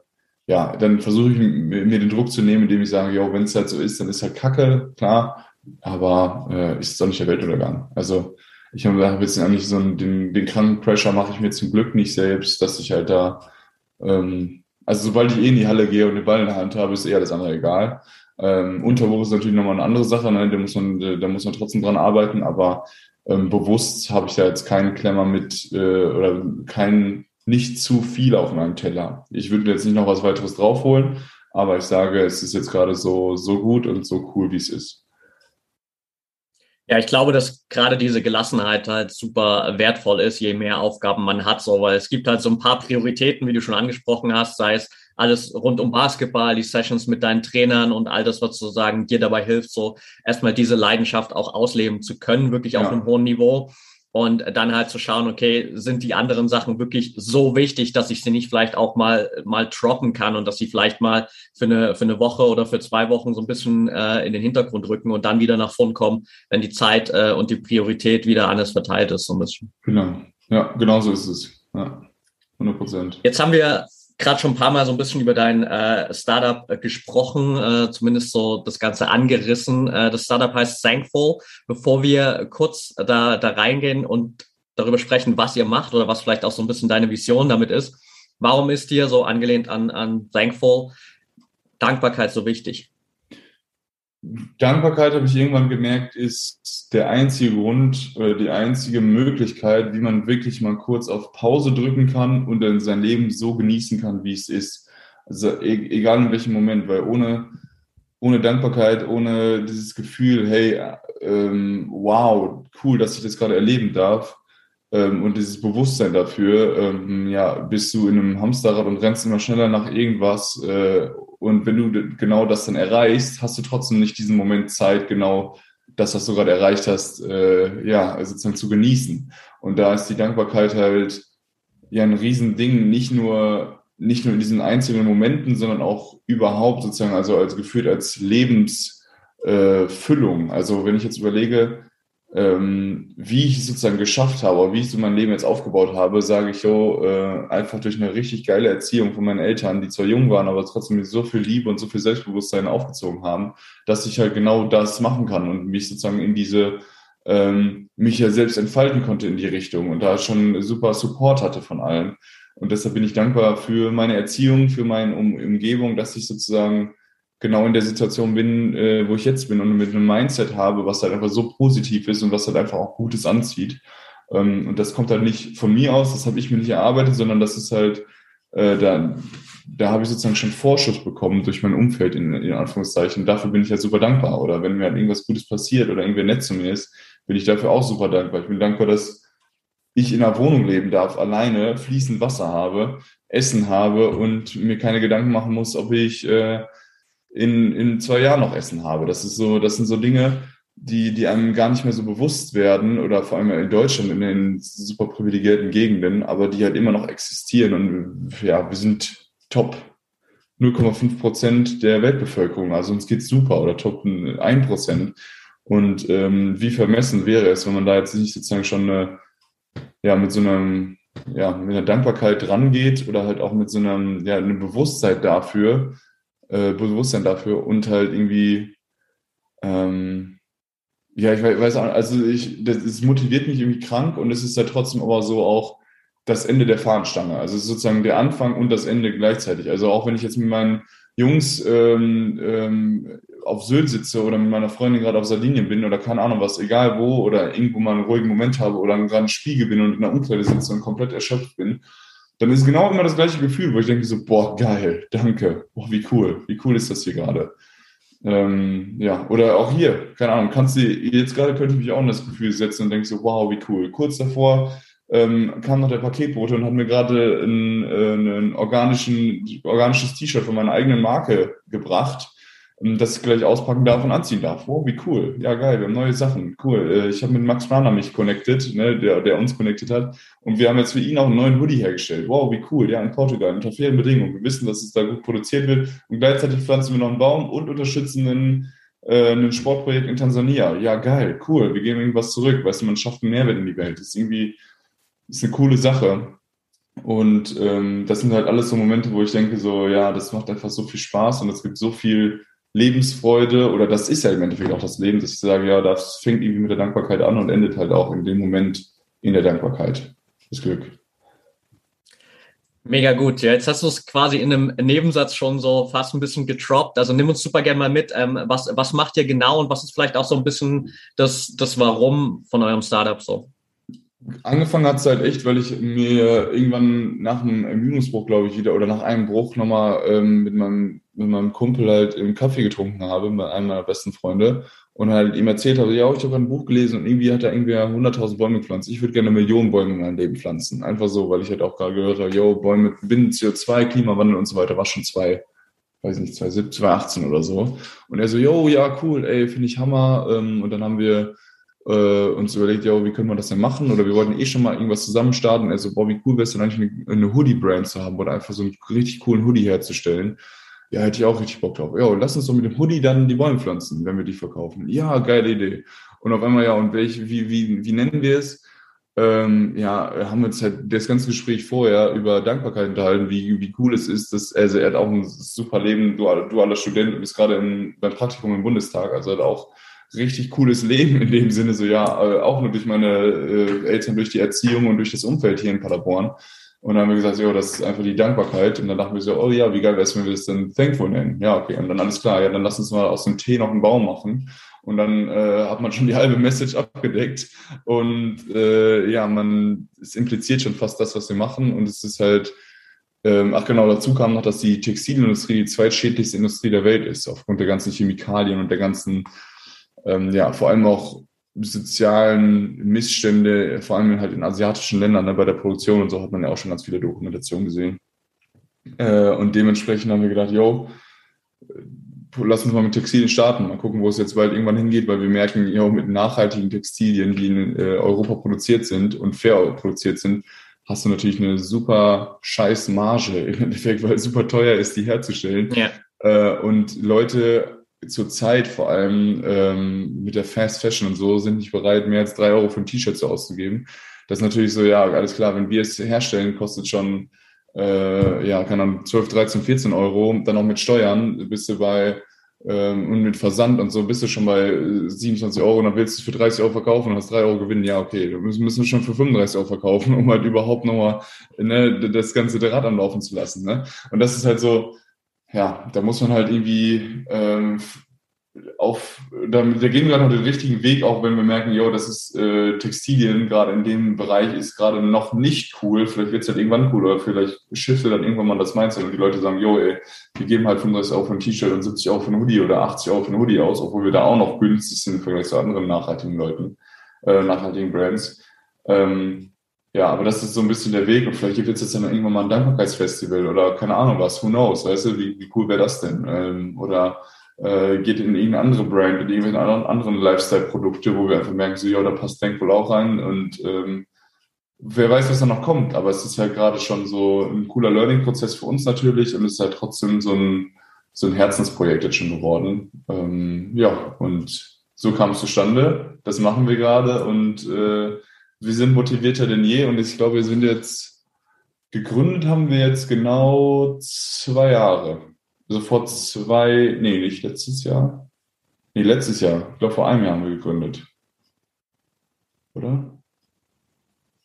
ja, dann versuche ich mir den Druck zu nehmen, indem ich sage, ja, wenn es halt so ist, dann ist halt Kacke, klar, aber äh, ist es doch nicht der Weltuntergang. Also ich habe hab jetzt eigentlich so einen, den, den kranken Pressure mache ich mir zum Glück nicht selbst, dass ich halt da, ähm, also sobald ich eh in die Halle gehe und den Ball in der Hand habe, ist eh alles andere egal. Ähm, Unterwurf ist natürlich nochmal eine andere Sache, ne? da, muss man, da muss man trotzdem dran arbeiten, aber ähm, bewusst habe ich da jetzt keinen Klemmer mit äh, oder kein nicht zu viel auf meinem Teller. Ich würde jetzt nicht noch was weiteres draufholen, aber ich sage, es ist jetzt gerade so, so gut und so cool, wie es ist. Ja, ich glaube, dass gerade diese Gelassenheit halt super wertvoll ist, je mehr Aufgaben man hat, so, weil es gibt halt so ein paar Prioritäten, wie du schon angesprochen hast, sei es alles rund um Basketball, die Sessions mit deinen Trainern und all das, was sozusagen dir dabei hilft, so erstmal diese Leidenschaft auch ausleben zu können, wirklich ja. auf einem hohen Niveau und dann halt zu schauen, okay, sind die anderen Sachen wirklich so wichtig, dass ich sie nicht vielleicht auch mal mal droppen kann und dass sie vielleicht mal für eine für eine Woche oder für zwei Wochen so ein bisschen äh, in den Hintergrund rücken und dann wieder nach vorn kommen, wenn die Zeit äh, und die Priorität wieder anders verteilt ist so ein bisschen. Genau, ja, genau so ist es. Ja, 100 Prozent. Jetzt haben wir gerade schon ein paar Mal so ein bisschen über dein äh, Startup äh, gesprochen, äh, zumindest so das Ganze angerissen. Äh, das Startup heißt Thankful. Bevor wir kurz da, da reingehen und darüber sprechen, was ihr macht oder was vielleicht auch so ein bisschen deine Vision damit ist, warum ist dir so angelehnt an, an Thankful Dankbarkeit so wichtig? Dankbarkeit, habe ich irgendwann gemerkt, ist der einzige Grund oder die einzige Möglichkeit, wie man wirklich mal kurz auf Pause drücken kann und dann sein Leben so genießen kann, wie es ist. Also e egal in welchem Moment, weil ohne, ohne Dankbarkeit, ohne dieses Gefühl, hey, ähm, wow, cool, dass ich das gerade erleben darf ähm, und dieses Bewusstsein dafür, ähm, ja, bist du in einem Hamsterrad und rennst immer schneller nach irgendwas äh, und wenn du genau das dann erreichst, hast du trotzdem nicht diesen Moment Zeit, genau das, was du gerade erreicht hast, äh, ja, sozusagen zu genießen. Und da ist die Dankbarkeit halt ja ein Riesending, nicht nur, nicht nur in diesen einzelnen Momenten, sondern auch überhaupt sozusagen, also als gefühlt als Lebensfüllung. Äh, also wenn ich jetzt überlege, ähm, wie ich es sozusagen geschafft habe, wie ich so mein Leben jetzt aufgebaut habe, sage ich so, äh, einfach durch eine richtig geile Erziehung von meinen Eltern, die zwar jung waren, aber trotzdem mir so viel Liebe und so viel Selbstbewusstsein aufgezogen haben, dass ich halt genau das machen kann und mich sozusagen in diese, ähm, mich ja selbst entfalten konnte in die Richtung und da schon super Support hatte von allen. Und deshalb bin ich dankbar für meine Erziehung, für meine um Umgebung, dass ich sozusagen genau in der Situation bin, äh, wo ich jetzt bin und mit einem Mindset habe, was halt einfach so positiv ist und was halt einfach auch Gutes anzieht. Ähm, und das kommt halt nicht von mir aus, das habe ich mir nicht erarbeitet, sondern das ist halt, äh, da, da habe ich sozusagen schon Vorschuss bekommen durch mein Umfeld, in, in Anführungszeichen. Dafür bin ich halt super dankbar. Oder wenn mir halt irgendwas Gutes passiert oder irgendwer nett zu mir ist, bin ich dafür auch super dankbar. Ich bin dankbar, dass ich in einer Wohnung leben darf, alleine, fließend Wasser habe, Essen habe und mir keine Gedanken machen muss, ob ich äh, in, in zwei Jahren noch Essen habe. Das ist so, das sind so Dinge, die, die einem gar nicht mehr so bewusst werden oder vor allem in Deutschland in den super privilegierten Gegenden, aber die halt immer noch existieren und ja, wir sind top 0,5 Prozent der Weltbevölkerung, also uns geht's super oder top 1 Prozent. Und ähm, wie vermessen wäre es, wenn man da jetzt nicht sozusagen schon eine, ja, mit so einem, ja, mit einer Dankbarkeit rangeht oder halt auch mit so einem, ja, einem Bewusstsein dafür, äh, Bewusstsein dafür und halt irgendwie, ähm, ja, ich weiß also ich, das, das motiviert mich irgendwie krank und es ist ja trotzdem aber so auch das Ende der Fahnenstange. Also sozusagen der Anfang und das Ende gleichzeitig. Also auch wenn ich jetzt mit meinen Jungs ähm, ähm, auf Sylt sitze oder mit meiner Freundin gerade auf Sardinien bin oder keine Ahnung was, egal wo oder irgendwo mal einen ruhigen Moment habe oder gerade einen Spiegel bin und in der Umkleide sitze und komplett erschöpft bin, dann ist genau immer das gleiche Gefühl, wo ich denke so, boah, geil, danke, boah, wie cool, wie cool ist das hier gerade. Ähm, ja, oder auch hier, keine Ahnung, kannst du, jetzt gerade könnte ich mich auch in das Gefühl setzen und denke so, wow, wie cool. Kurz davor ähm, kam noch der Paketbote und hat mir gerade ein, äh, ein organischen, organisches T-Shirt von meiner eigenen Marke gebracht das ich gleich auspacken darf und anziehen darf. Wow, wie cool. Ja, geil, wir haben neue Sachen. Cool. Äh, ich habe mit Max Rahner mich connected, ne, der, der uns connected hat. Und wir haben jetzt für ihn auch einen neuen Hoodie hergestellt. Wow, wie cool. Ja, in Portugal, unter fairen Bedingungen. Wir wissen, dass es da gut produziert wird. Und gleichzeitig pflanzen wir noch einen Baum und unterstützen einen, äh, ein Sportprojekt in Tansania. Ja, geil, cool. Wir geben irgendwas zurück. Weißt du, man schafft einen Mehrwert in die Welt. Das ist irgendwie, das ist eine coole Sache. Und ähm, das sind halt alles so Momente, wo ich denke, so, ja, das macht einfach so viel Spaß und es gibt so viel Lebensfreude oder das ist ja im Endeffekt auch das Leben, dass ich sage, ja, das fängt irgendwie mit der Dankbarkeit an und endet halt auch in dem Moment in der Dankbarkeit. Das Glück. Mega gut. Ja, jetzt hast du es quasi in einem Nebensatz schon so fast ein bisschen getroppt. Also nimm uns super gerne mal mit. Ähm, was, was macht ihr genau und was ist vielleicht auch so ein bisschen das, das Warum von eurem Startup so? Angefangen hat es halt echt, weil ich mir irgendwann nach einem Ermüdungsbruch, glaube ich, wieder oder nach einem Bruch nochmal ähm, mit, meinem, mit meinem Kumpel halt im Kaffee getrunken habe, mit einem meiner besten Freunde und halt ihm erzählt habe, ja, ich habe ein Buch gelesen und irgendwie hat er irgendwie 100.000 Bäume gepflanzt. Ich würde gerne Millionen Bäume in meinem Leben pflanzen. Einfach so, weil ich halt auch gerade gehört habe, yo, Bäume binden CO2, Klimawandel und so weiter, war schon zwei, weiß nicht, 2017, 2018 oder so. Und er so, yo, ja, cool, ey, finde ich Hammer. Ähm, und dann haben wir äh, uns überlegt, ja, wie können wir das denn machen? Oder wir wollten eh schon mal irgendwas zusammen starten. Also, boah, wie cool wäre es denn eigentlich, eine, eine Hoodie-Brand zu haben oder einfach so einen richtig coolen Hoodie herzustellen. Ja, hätte ich auch richtig Bock drauf. Ja, lass uns doch mit dem Hoodie dann die Bäume pflanzen, wenn wir die verkaufen. Ja, geile Idee. Und auf einmal, ja, und welche, wie, wie, wie nennen wir es? Ähm, ja, haben wir uns halt das ganze Gespräch vorher über Dankbarkeit unterhalten, wie, wie cool es ist, dass also er hat auch ein super Leben, dualer, dualer Student, ist gerade im, beim Praktikum im Bundestag, also hat auch richtig cooles Leben in dem Sinne, so ja, äh, auch nur durch meine äh, Eltern, durch die Erziehung und durch das Umfeld hier in Paderborn. Und dann haben wir gesagt, ja, das ist einfach die Dankbarkeit. Und dann dachten wir so, oh ja, wie geil wäre es, wenn wir das dann Thankful nennen. Ja, okay. Und dann alles klar, ja, dann lass uns mal aus dem Tee noch einen Baum machen. Und dann äh, hat man schon die halbe Message abgedeckt. Und äh, ja, man, es impliziert schon fast das, was wir machen. Und es ist halt, ähm, ach genau, dazu kam noch, dass die Textilindustrie die zweitschädlichste Industrie der Welt ist, aufgrund der ganzen Chemikalien und der ganzen ähm, ja, vor allem auch sozialen Missstände, vor allem halt in asiatischen Ländern, ne, bei der Produktion und so hat man ja auch schon ganz viele Dokumentationen gesehen. Äh, und dementsprechend haben wir gedacht, yo, lass uns mal mit Textilien starten, mal gucken, wo es jetzt bald irgendwann hingeht, weil wir merken, yo, mit nachhaltigen Textilien, die in äh, Europa produziert sind und fair produziert sind, hast du natürlich eine super scheiß Marge im Endeffekt, weil es super teuer ist, die herzustellen. Ja. Äh, und Leute zur Zeit vor allem ähm, mit der Fast Fashion und so sind nicht bereit, mehr als drei Euro für ein T-Shirt auszugeben. Das ist natürlich so, ja, alles klar, wenn wir es herstellen, kostet schon, äh, ja, kann dann 12, 13, 14 Euro, dann auch mit Steuern bist du bei, ähm, und mit Versand und so bist du schon bei 27 Euro und dann willst du es für 30 Euro verkaufen und hast 3 Euro gewinnen. Ja, okay, wir müssen, müssen schon für 35 Euro verkaufen, [laughs] um halt überhaupt nochmal ne, das ganze Rad am Laufen zu lassen. Ne? Und das ist halt so, ja, da muss man halt irgendwie ähm, auf, da, da gehen wir gerade noch den richtigen Weg, auch wenn wir merken, jo, das ist äh, Textilien gerade in dem Bereich ist gerade noch nicht cool. Vielleicht wird es halt irgendwann cool oder vielleicht shiftet dann irgendwann mal das Mindset und die Leute sagen, jo, ey, wir geben halt 35 Euro für ein T-Shirt und 70 Euro für ein Hoodie oder 80 Euro für ein Hoodie aus, obwohl wir da auch noch günstig sind im Vergleich zu anderen nachhaltigen Leuten, äh, nachhaltigen Brands. Ähm, ja, aber das ist so ein bisschen der Weg und vielleicht gibt es jetzt dann irgendwann mal ein Dankbarkeitsfestival oder keine Ahnung was, who knows, weißt du, wie, wie cool wäre das denn? Ähm, oder äh, geht in irgendeine andere Brand, in irgendwelche anderen, anderen Lifestyle-Produkte, wo wir einfach merken, so, ja, da passt Thankful auch rein und ähm, wer weiß, was da noch kommt, aber es ist halt gerade schon so ein cooler Learning-Prozess für uns natürlich und es ist halt trotzdem so ein, so ein Herzensprojekt jetzt schon geworden. Ähm, ja, und so kam es zustande, das machen wir gerade und äh, wir sind motivierter denn je und ich glaube, wir sind jetzt, gegründet haben wir jetzt genau zwei Jahre. Also vor zwei, nee, nicht letztes Jahr. Nee, letztes Jahr. Ich glaube, vor einem Jahr haben wir gegründet. Oder?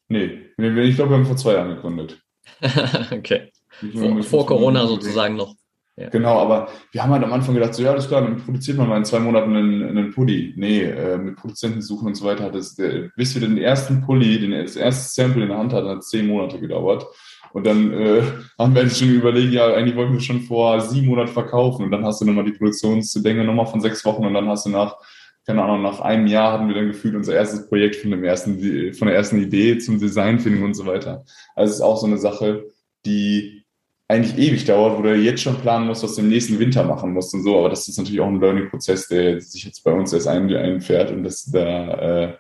Nee, ich glaube, wir haben vor zwei Jahren gegründet. [laughs] okay. Vor, vor Corona sozusagen noch. Ja. Genau, aber wir haben halt am Anfang gedacht, so ja, ist klar, dann produziert man mal in zwei Monaten einen, einen Pulli. Nee, äh, mit Produzenten suchen und so weiter hat es, der, bis wir den ersten Pulli, den, das erste Sample in der Hand hatten, hat zehn Monate gedauert. Und dann äh, haben wir eigentlich schon überlegt, ja, eigentlich wollten wir schon vor sieben Monaten verkaufen. Und dann hast du nochmal die Produktionslänge nochmal von sechs Wochen und dann hast du nach, keine Ahnung, nach einem Jahr hatten wir dann gefühlt unser erstes Projekt von dem ersten, von der ersten Idee zum Designfinding und so weiter. Also es ist auch so eine Sache, die eigentlich ewig dauert, wo du jetzt schon planen musst, was du im nächsten Winter machen musst und so. Aber das ist natürlich auch ein Learning-Prozess, der sich jetzt bei uns erst ein, einfährt und das da äh,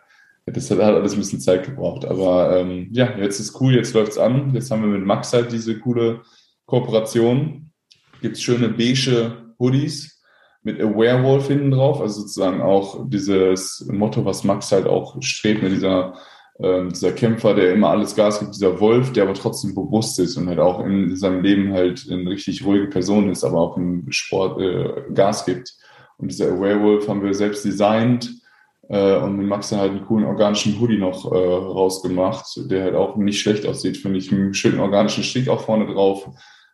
das hat alles ein bisschen Zeit gebraucht. Aber ähm, ja, jetzt ist cool, jetzt läuft's an. Jetzt haben wir mit Max halt diese coole Kooperation. Gibt's schöne beige Hoodies mit a Werewolf hinten drauf, also sozusagen auch dieses Motto, was Max halt auch strebt, mit dieser ähm, dieser Kämpfer, der immer alles Gas gibt, dieser Wolf, der aber trotzdem bewusst ist und halt auch in seinem Leben halt eine richtig ruhige Person ist, aber auch im Sport äh, Gas gibt. Und dieser Werewolf haben wir selbst designt äh, und mit Max dann halt einen coolen organischen Hoodie noch äh, rausgemacht, der halt auch nicht schlecht aussieht, finde ich, mit einem schönen organischen Stich auch vorne drauf.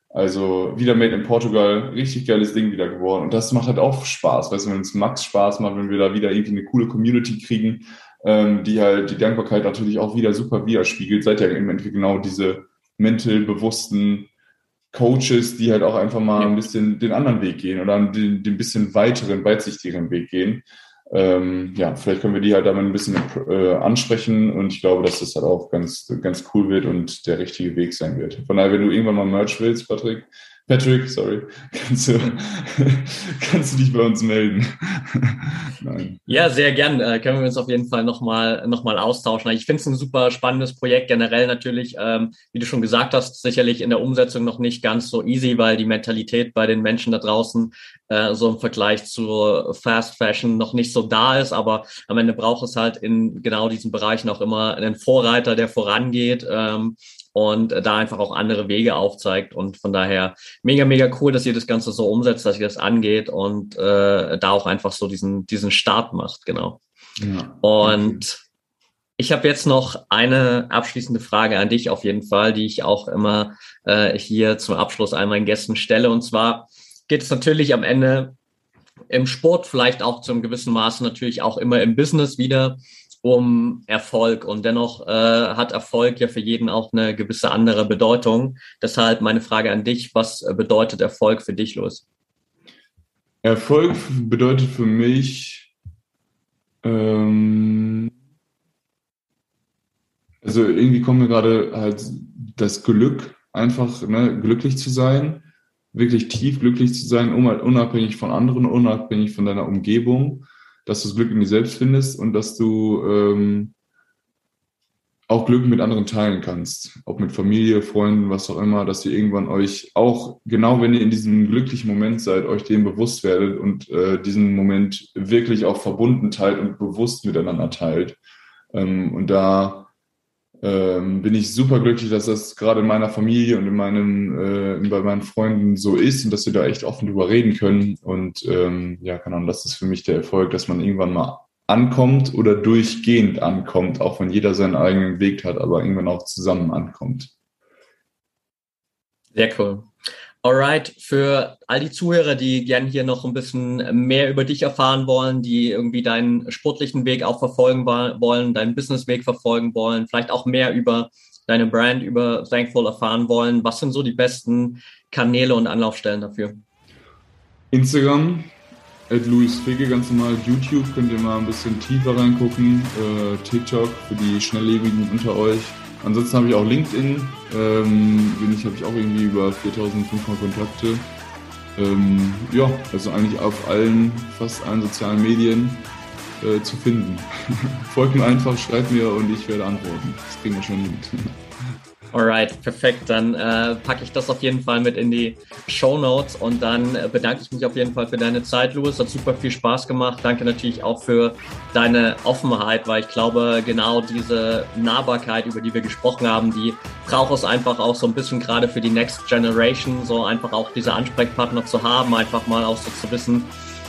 Also wieder Made in Portugal, richtig geiles Ding wieder geworden. Und das macht halt auch Spaß, weißt du, wenn es Max Spaß macht, wenn wir da wieder irgendwie eine coole Community kriegen, ähm, die halt die Dankbarkeit natürlich auch wieder super widerspiegelt. Seid ja im Endeffekt genau diese mental bewussten Coaches, die halt auch einfach mal ein bisschen den anderen Weg gehen oder den, den bisschen weiteren, weitsichtigeren Weg gehen. Ähm, ja, vielleicht können wir die halt damit ein bisschen äh, ansprechen und ich glaube, dass das halt auch ganz, ganz cool wird und der richtige Weg sein wird. Von daher, wenn du irgendwann mal Merch willst, Patrick, Patrick, sorry, kannst du, [laughs] kannst du dich bei uns melden? [laughs] Nein. Ja, sehr gern. Äh, können wir uns auf jeden Fall nochmal noch mal austauschen. Ich finde es ein super spannendes Projekt generell natürlich, ähm, wie du schon gesagt hast, sicherlich in der Umsetzung noch nicht ganz so easy, weil die Mentalität bei den Menschen da draußen äh, so im Vergleich zu Fast Fashion noch nicht so da ist. Aber am Ende braucht es halt in genau diesen Bereichen auch immer einen Vorreiter, der vorangeht. Ähm, und da einfach auch andere Wege aufzeigt. Und von daher mega, mega cool, dass ihr das Ganze so umsetzt, dass ihr das angeht und äh, da auch einfach so diesen, diesen Start macht, genau. Ja, und ich habe jetzt noch eine abschließende Frage an dich auf jeden Fall, die ich auch immer äh, hier zum Abschluss all meinen Gästen stelle. Und zwar geht es natürlich am Ende im Sport, vielleicht auch zum gewissen Maße natürlich auch immer im Business wieder um Erfolg. Und dennoch äh, hat Erfolg ja für jeden auch eine gewisse andere Bedeutung. Deshalb meine Frage an dich, was äh, bedeutet Erfolg für dich los? Erfolg bedeutet für mich, ähm, also irgendwie kommt mir gerade halt das Glück, einfach ne, glücklich zu sein, wirklich tief glücklich zu sein, unabhängig von anderen, unabhängig von deiner Umgebung dass du das Glück in dir selbst findest und dass du ähm, auch Glück mit anderen teilen kannst. Ob mit Familie, Freunden, was auch immer, dass ihr irgendwann euch auch, genau wenn ihr in diesem glücklichen Moment seid, euch dem bewusst werdet und äh, diesen Moment wirklich auch verbunden teilt und bewusst miteinander teilt. Ähm, und da ähm, bin ich super glücklich, dass das gerade in meiner Familie und in meinem, äh, bei meinen Freunden so ist und dass wir da echt offen drüber reden können. Und ähm, ja, Ahnung, das ist für mich der Erfolg, dass man irgendwann mal ankommt oder durchgehend ankommt, auch wenn jeder seinen eigenen Weg hat, aber irgendwann auch zusammen ankommt. Sehr cool. Alright, für all die Zuhörer, die gern hier noch ein bisschen mehr über dich erfahren wollen, die irgendwie deinen sportlichen Weg auch verfolgen wollen, deinen Businessweg verfolgen wollen, vielleicht auch mehr über deine Brand, über Thankful erfahren wollen, was sind so die besten Kanäle und Anlaufstellen dafür? Instagram, at Luis Fege, ganz normal. YouTube könnt ihr mal ein bisschen tiefer reingucken. Äh, TikTok für die Schnelllebigen unter euch. Ansonsten habe ich auch LinkedIn, ähm, bin ich, habe ich auch irgendwie über 4500 Kontakte. Ähm, ja, also eigentlich auf allen, fast allen sozialen Medien äh, zu finden. [laughs] Folgt mir einfach, schreibt mir und ich werde antworten. Das kriegen wir schon hin. [laughs] Alright, perfekt. Dann äh, packe ich das auf jeden Fall mit in die Show Notes und dann äh, bedanke ich mich auf jeden Fall für deine Zeit, Louis. Hat super viel Spaß gemacht. Danke natürlich auch für deine Offenheit, weil ich glaube, genau diese Nahbarkeit, über die wir gesprochen haben, die braucht es einfach auch so ein bisschen gerade für die Next Generation, so einfach auch diese Ansprechpartner zu haben, einfach mal auch so zu wissen,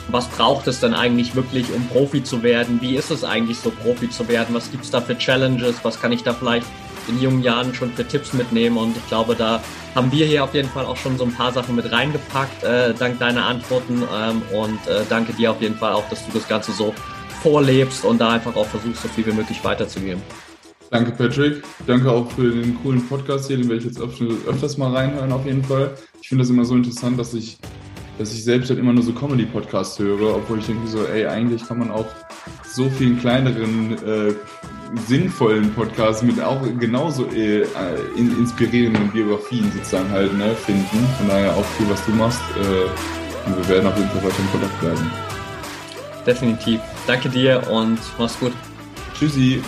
was braucht es denn eigentlich wirklich, um Profi zu werden? Wie ist es eigentlich so, Profi zu werden? Was gibt es da für Challenges? Was kann ich da vielleicht in jungen Jahren schon für Tipps mitnehmen. Und ich glaube, da haben wir hier auf jeden Fall auch schon so ein paar Sachen mit reingepackt, äh, dank deiner Antworten. Ähm, und äh, danke dir auf jeden Fall auch, dass du das Ganze so vorlebst und da einfach auch versuchst, so viel wie möglich weiterzugeben. Danke, Patrick. Danke auch für den coolen Podcast hier. Den werde ich jetzt öfters mal reinhören, auf jeden Fall. Ich finde das immer so interessant, dass ich, dass ich selbst halt immer nur so Comedy-Podcasts höre, obwohl ich denke so, ey, eigentlich kann man auch so vielen kleineren, äh, sinnvollen Podcasts mit auch genauso äh, inspirierenden Biografien sozusagen halt ne, finden. Von daher auch cool, was du machst. Äh, und wir werden auf jeden Fall weiter in Kontakt bleiben. Definitiv. Danke dir und mach's gut. Tschüssi.